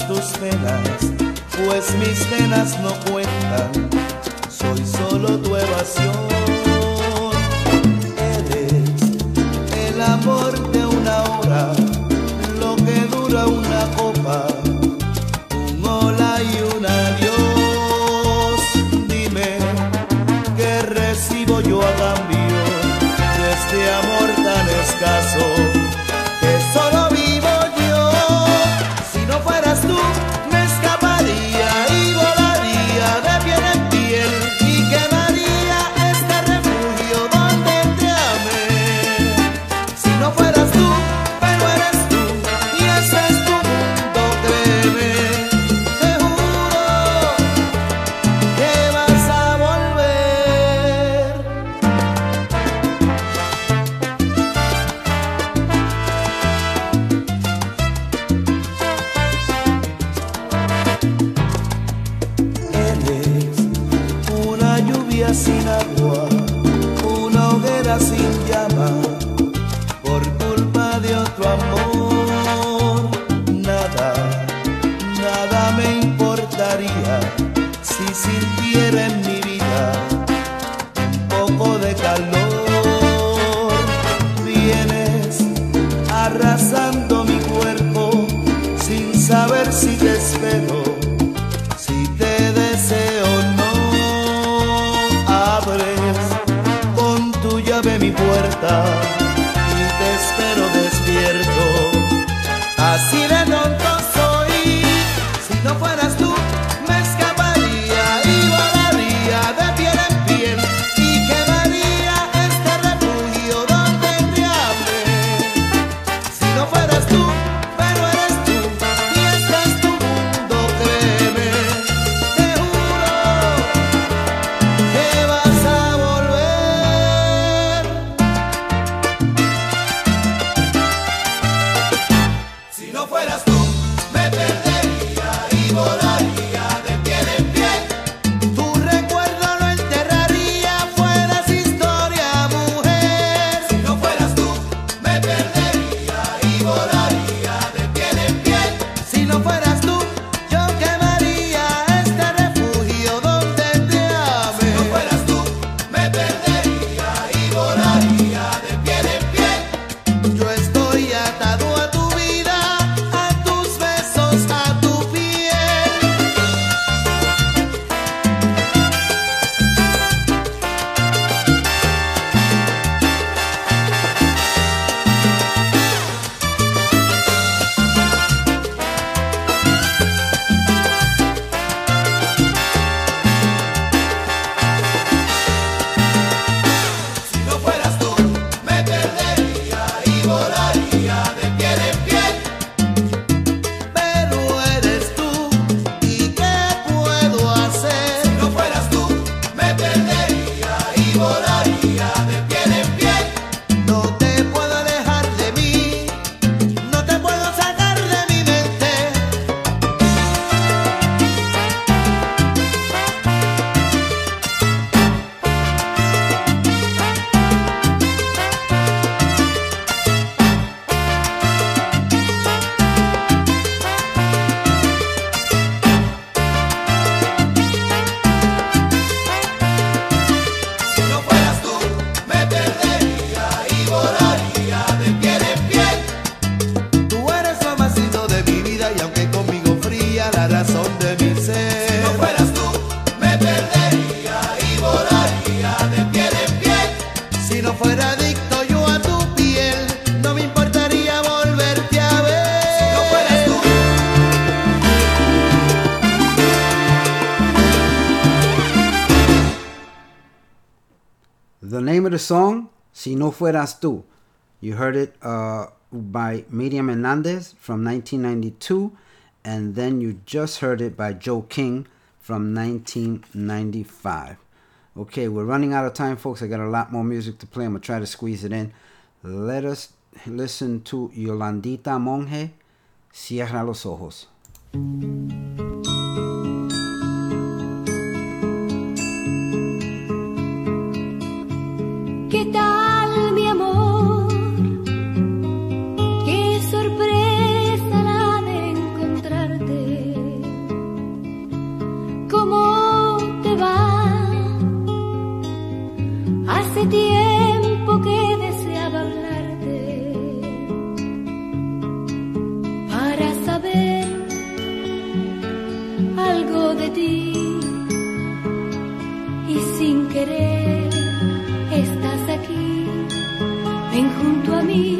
tus penas, pues mis penas no cuentan, soy solo tu evasión. song, Si No Fueras Tú. You heard it uh, by Miriam Hernandez from 1992, and then you just heard it by Joe King from 1995. Okay, we're running out of time, folks. I got a lot more music to play. I'm going to try to squeeze it in. Let us listen to Yolandita Monge, Cierra los Ojos. tiempo que deseaba hablarte para saber algo de ti y sin querer estás aquí, ven junto a mí.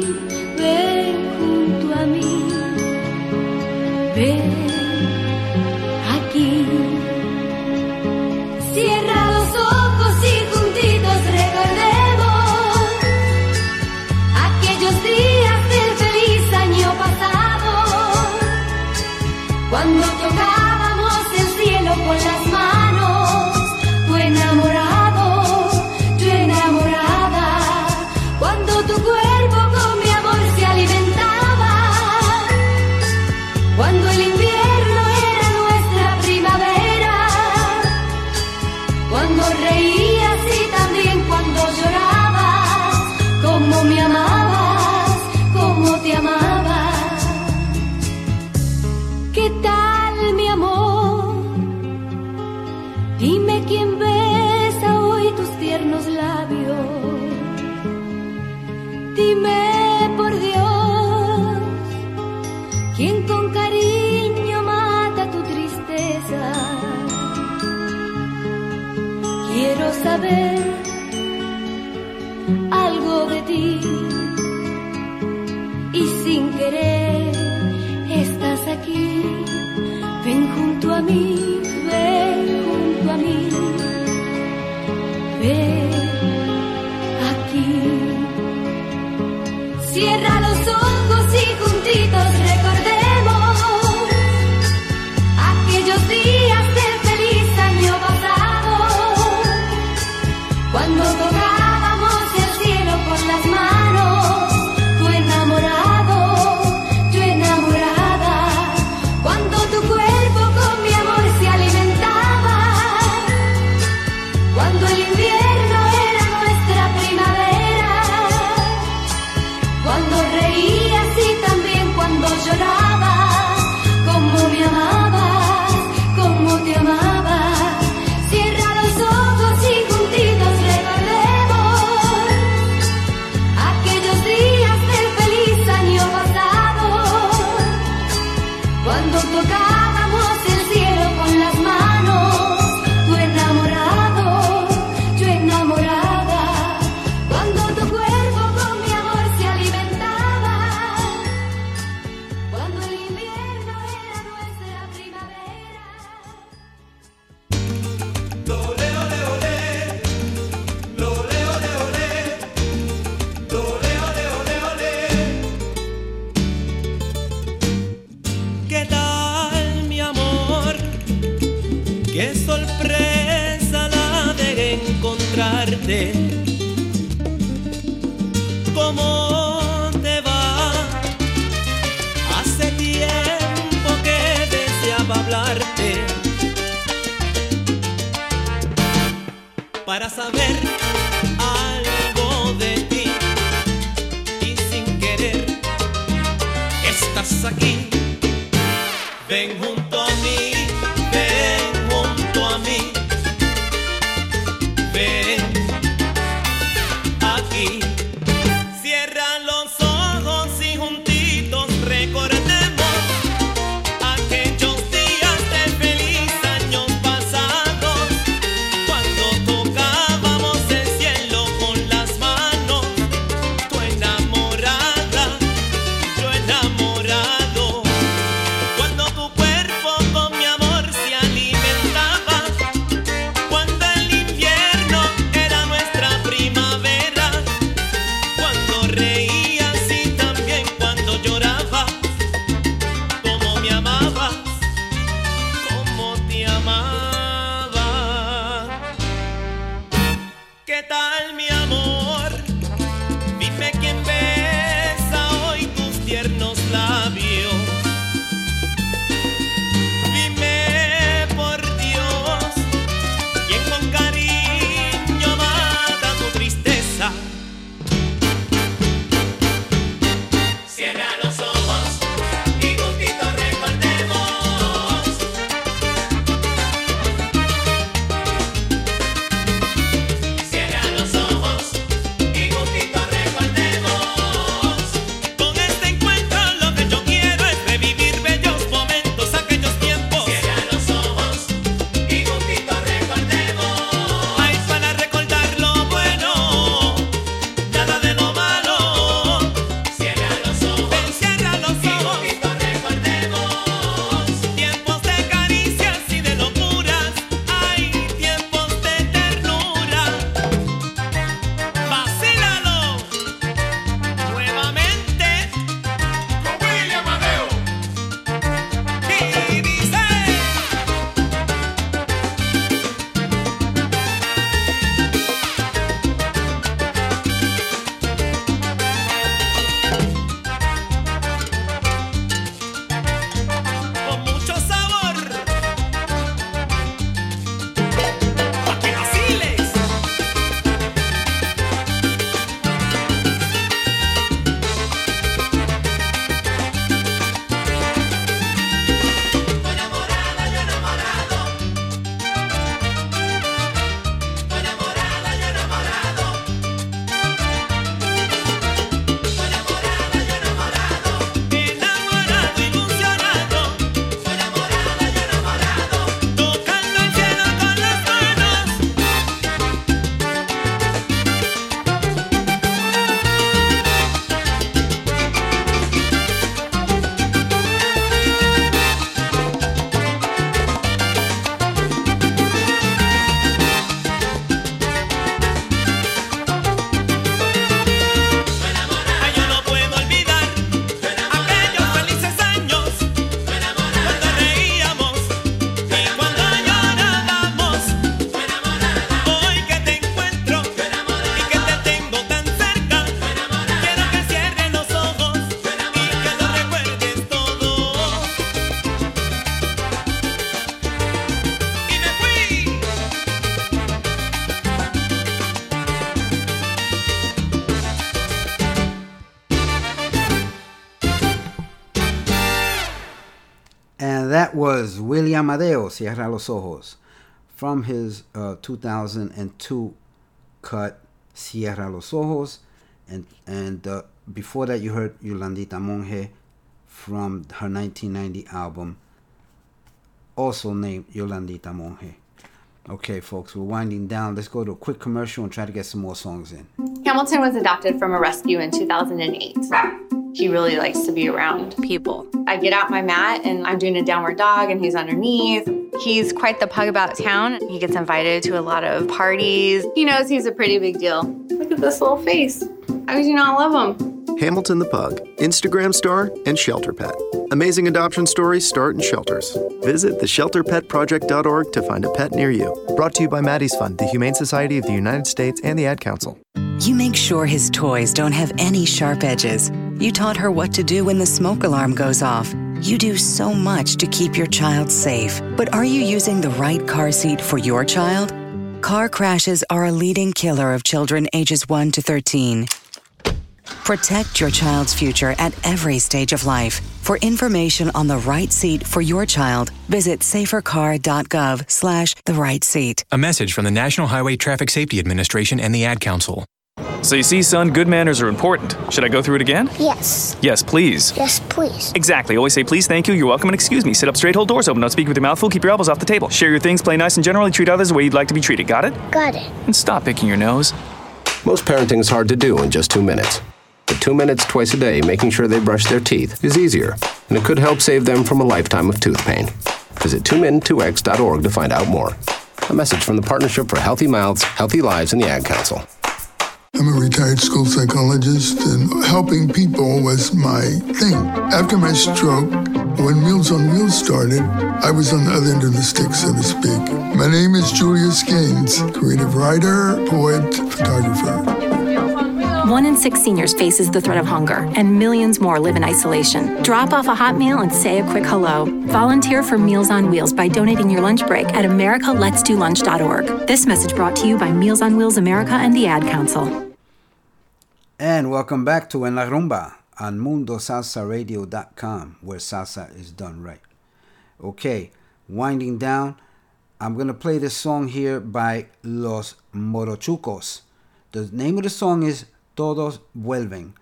Amadeo, Cierra los Ojos, from his uh, 2002 cut Cierra los Ojos. And, and uh, before that, you heard Yolandita Monge from her 1990 album, also named Yolandita Monge. Okay, folks, we're winding down. Let's go to a quick commercial and try to get some more songs in. Hamilton was adopted from a rescue in 2008. He really likes to be around people. I get out my mat and I'm doing a downward dog and he's underneath. He's quite the pug about town. He gets invited to a lot of parties. He knows he's a pretty big deal. Look at this little face. How could you not love him? Hamilton the Pug, Instagram star, and shelter pet. Amazing adoption stories start in shelters. Visit theshelterpetproject.org to find a pet near you. Brought to you by Maddie's Fund, the Humane Society of the United States, and the Ad Council. You make sure his toys don't have any sharp edges. You taught her what to do when the smoke alarm goes off. You do so much to keep your child safe. But are you using the right car seat for your child? Car crashes are a leading killer of children ages 1 to 13. Protect your child's future at every stage of life. For information on the right seat for your child, visit safercar.gov slash the right seat. A message from the National Highway Traffic Safety Administration and the Ad Council. So you see, son, good manners are important. Should I go through it again? Yes. Yes, please. Yes, please. Exactly. Always say please, thank you, you're welcome, and excuse me. Sit up straight, hold doors open, don't speak with your mouth full, keep your elbows off the table. Share your things, play nice, and generally treat others the way you'd like to be treated. Got it? Got it. And stop picking your nose. Most parenting is hard to do in just two minutes. But two minutes twice a day making sure they brush their teeth is easier, and it could help save them from a lifetime of tooth pain. Visit 2min2x.org to find out more. A message from the Partnership for Healthy Mouths, Healthy Lives, and the Ad Council. I'm a retired school psychologist, and helping people was my thing. After my stroke, when Meals on Wheels started, I was on the other end of the stick, so to speak. My name is Julius Gaines, creative writer, poet, photographer. One in six seniors faces the threat of hunger, and millions more live in isolation. Drop off a hot meal and say a quick hello. Volunteer for Meals on Wheels by donating your lunch break at americaletsdolunch.org. This message brought to you by Meals on Wheels America and the Ad Council. And welcome back to En La Rumba on MundoSalsaRadio.com, where salsa is done right. Okay, winding down, I'm going to play this song here by Los Morochucos. The name of the song is Todos Vuelven.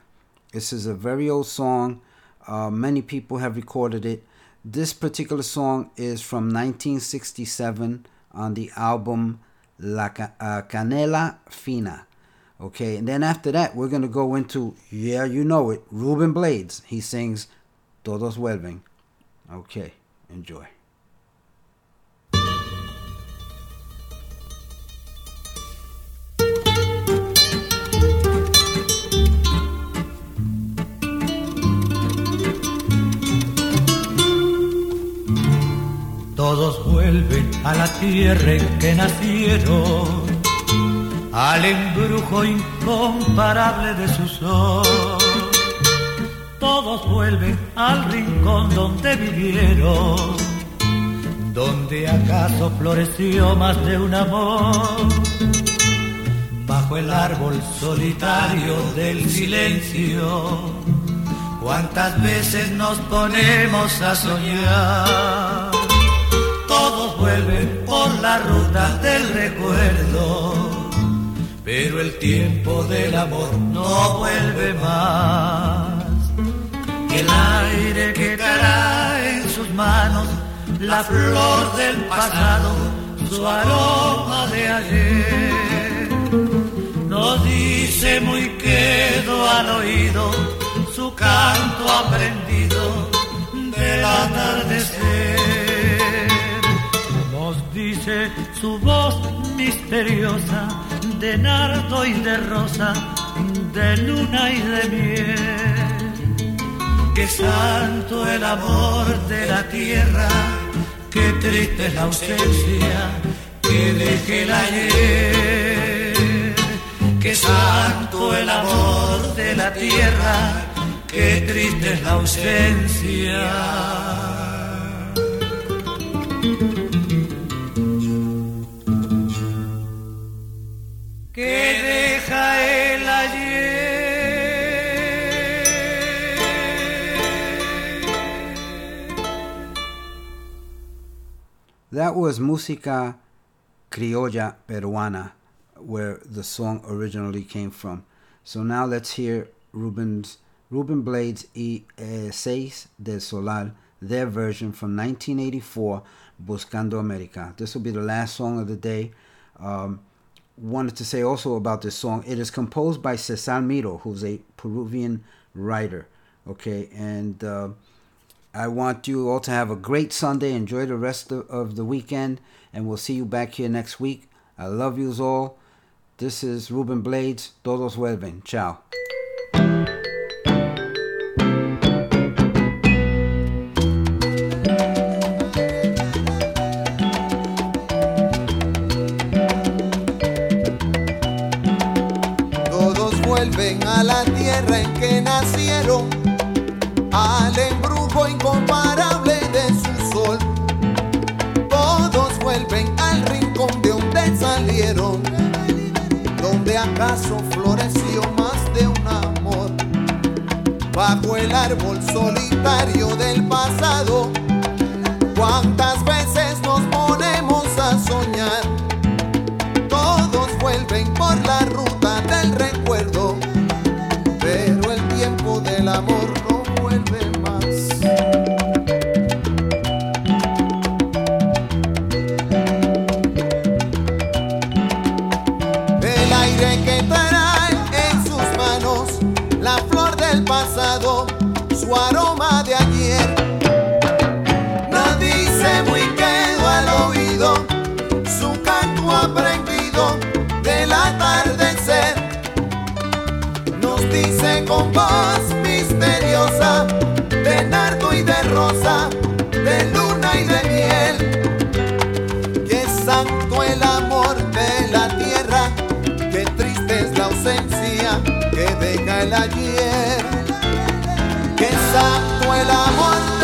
This is a very old song. Uh, many people have recorded it. This particular song is from 1967 on the album La uh, Canela Fina. Okay, and then after that, we're going to go into, yeah, you know it, Ruben Blades. He sings Todos Vuelven. Okay, enjoy. Vuelven a la tierra en que nacieron, al embrujo incomparable de su sol. Todos vuelven al rincón donde vivieron, donde acaso floreció más de un amor. Bajo el árbol solitario del silencio, cuántas veces nos ponemos a soñar vuelven por la ruta del recuerdo, pero el tiempo del amor no vuelve más. El aire que caerá en sus manos, la flor del pasado, su aroma de ayer, nos dice muy quedo al oído su canto aprendido del atardecer dice su voz misteriosa de nardo y de rosa, de luna y de miel. Que santo el amor de la tierra, que triste la ausencia que deje el ayer. Que santo el amor de la tierra, que triste es la ausencia. Que deja el ayer. That was Música Criolla Peruana, where the song originally came from. So now let's hear Ruben's Ruben Blades y eh, Seis del Solar, their version from 1984, Buscando America. This will be the last song of the day. Um, wanted to say also about this song. It is composed by Cesar Miro, who's a Peruvian writer. Okay, and uh, I want you all to have a great Sunday. Enjoy the rest of, of the weekend, and we'll see you back here next week. I love yous all. This is Ruben Blades. Todos vuelven. Ciao. Árbol solitario del pasado, voz misteriosa de nardo y de rosa, de luna y de miel. Que santo el amor de la tierra, que triste es la ausencia que deja el ayer. Que santo el amor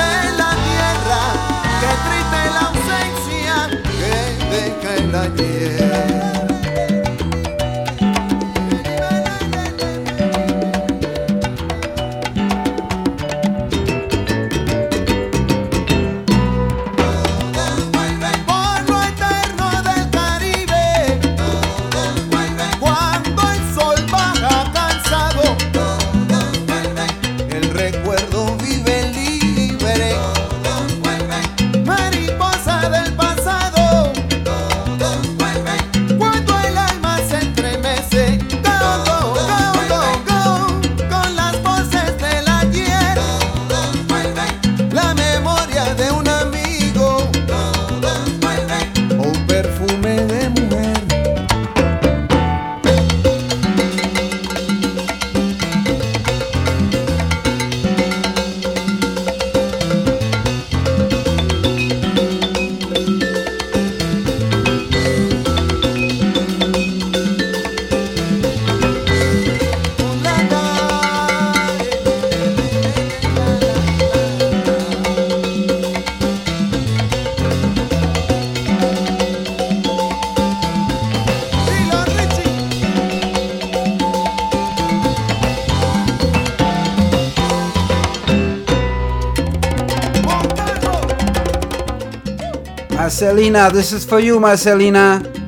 Marcelina, this is for you, Marcelina.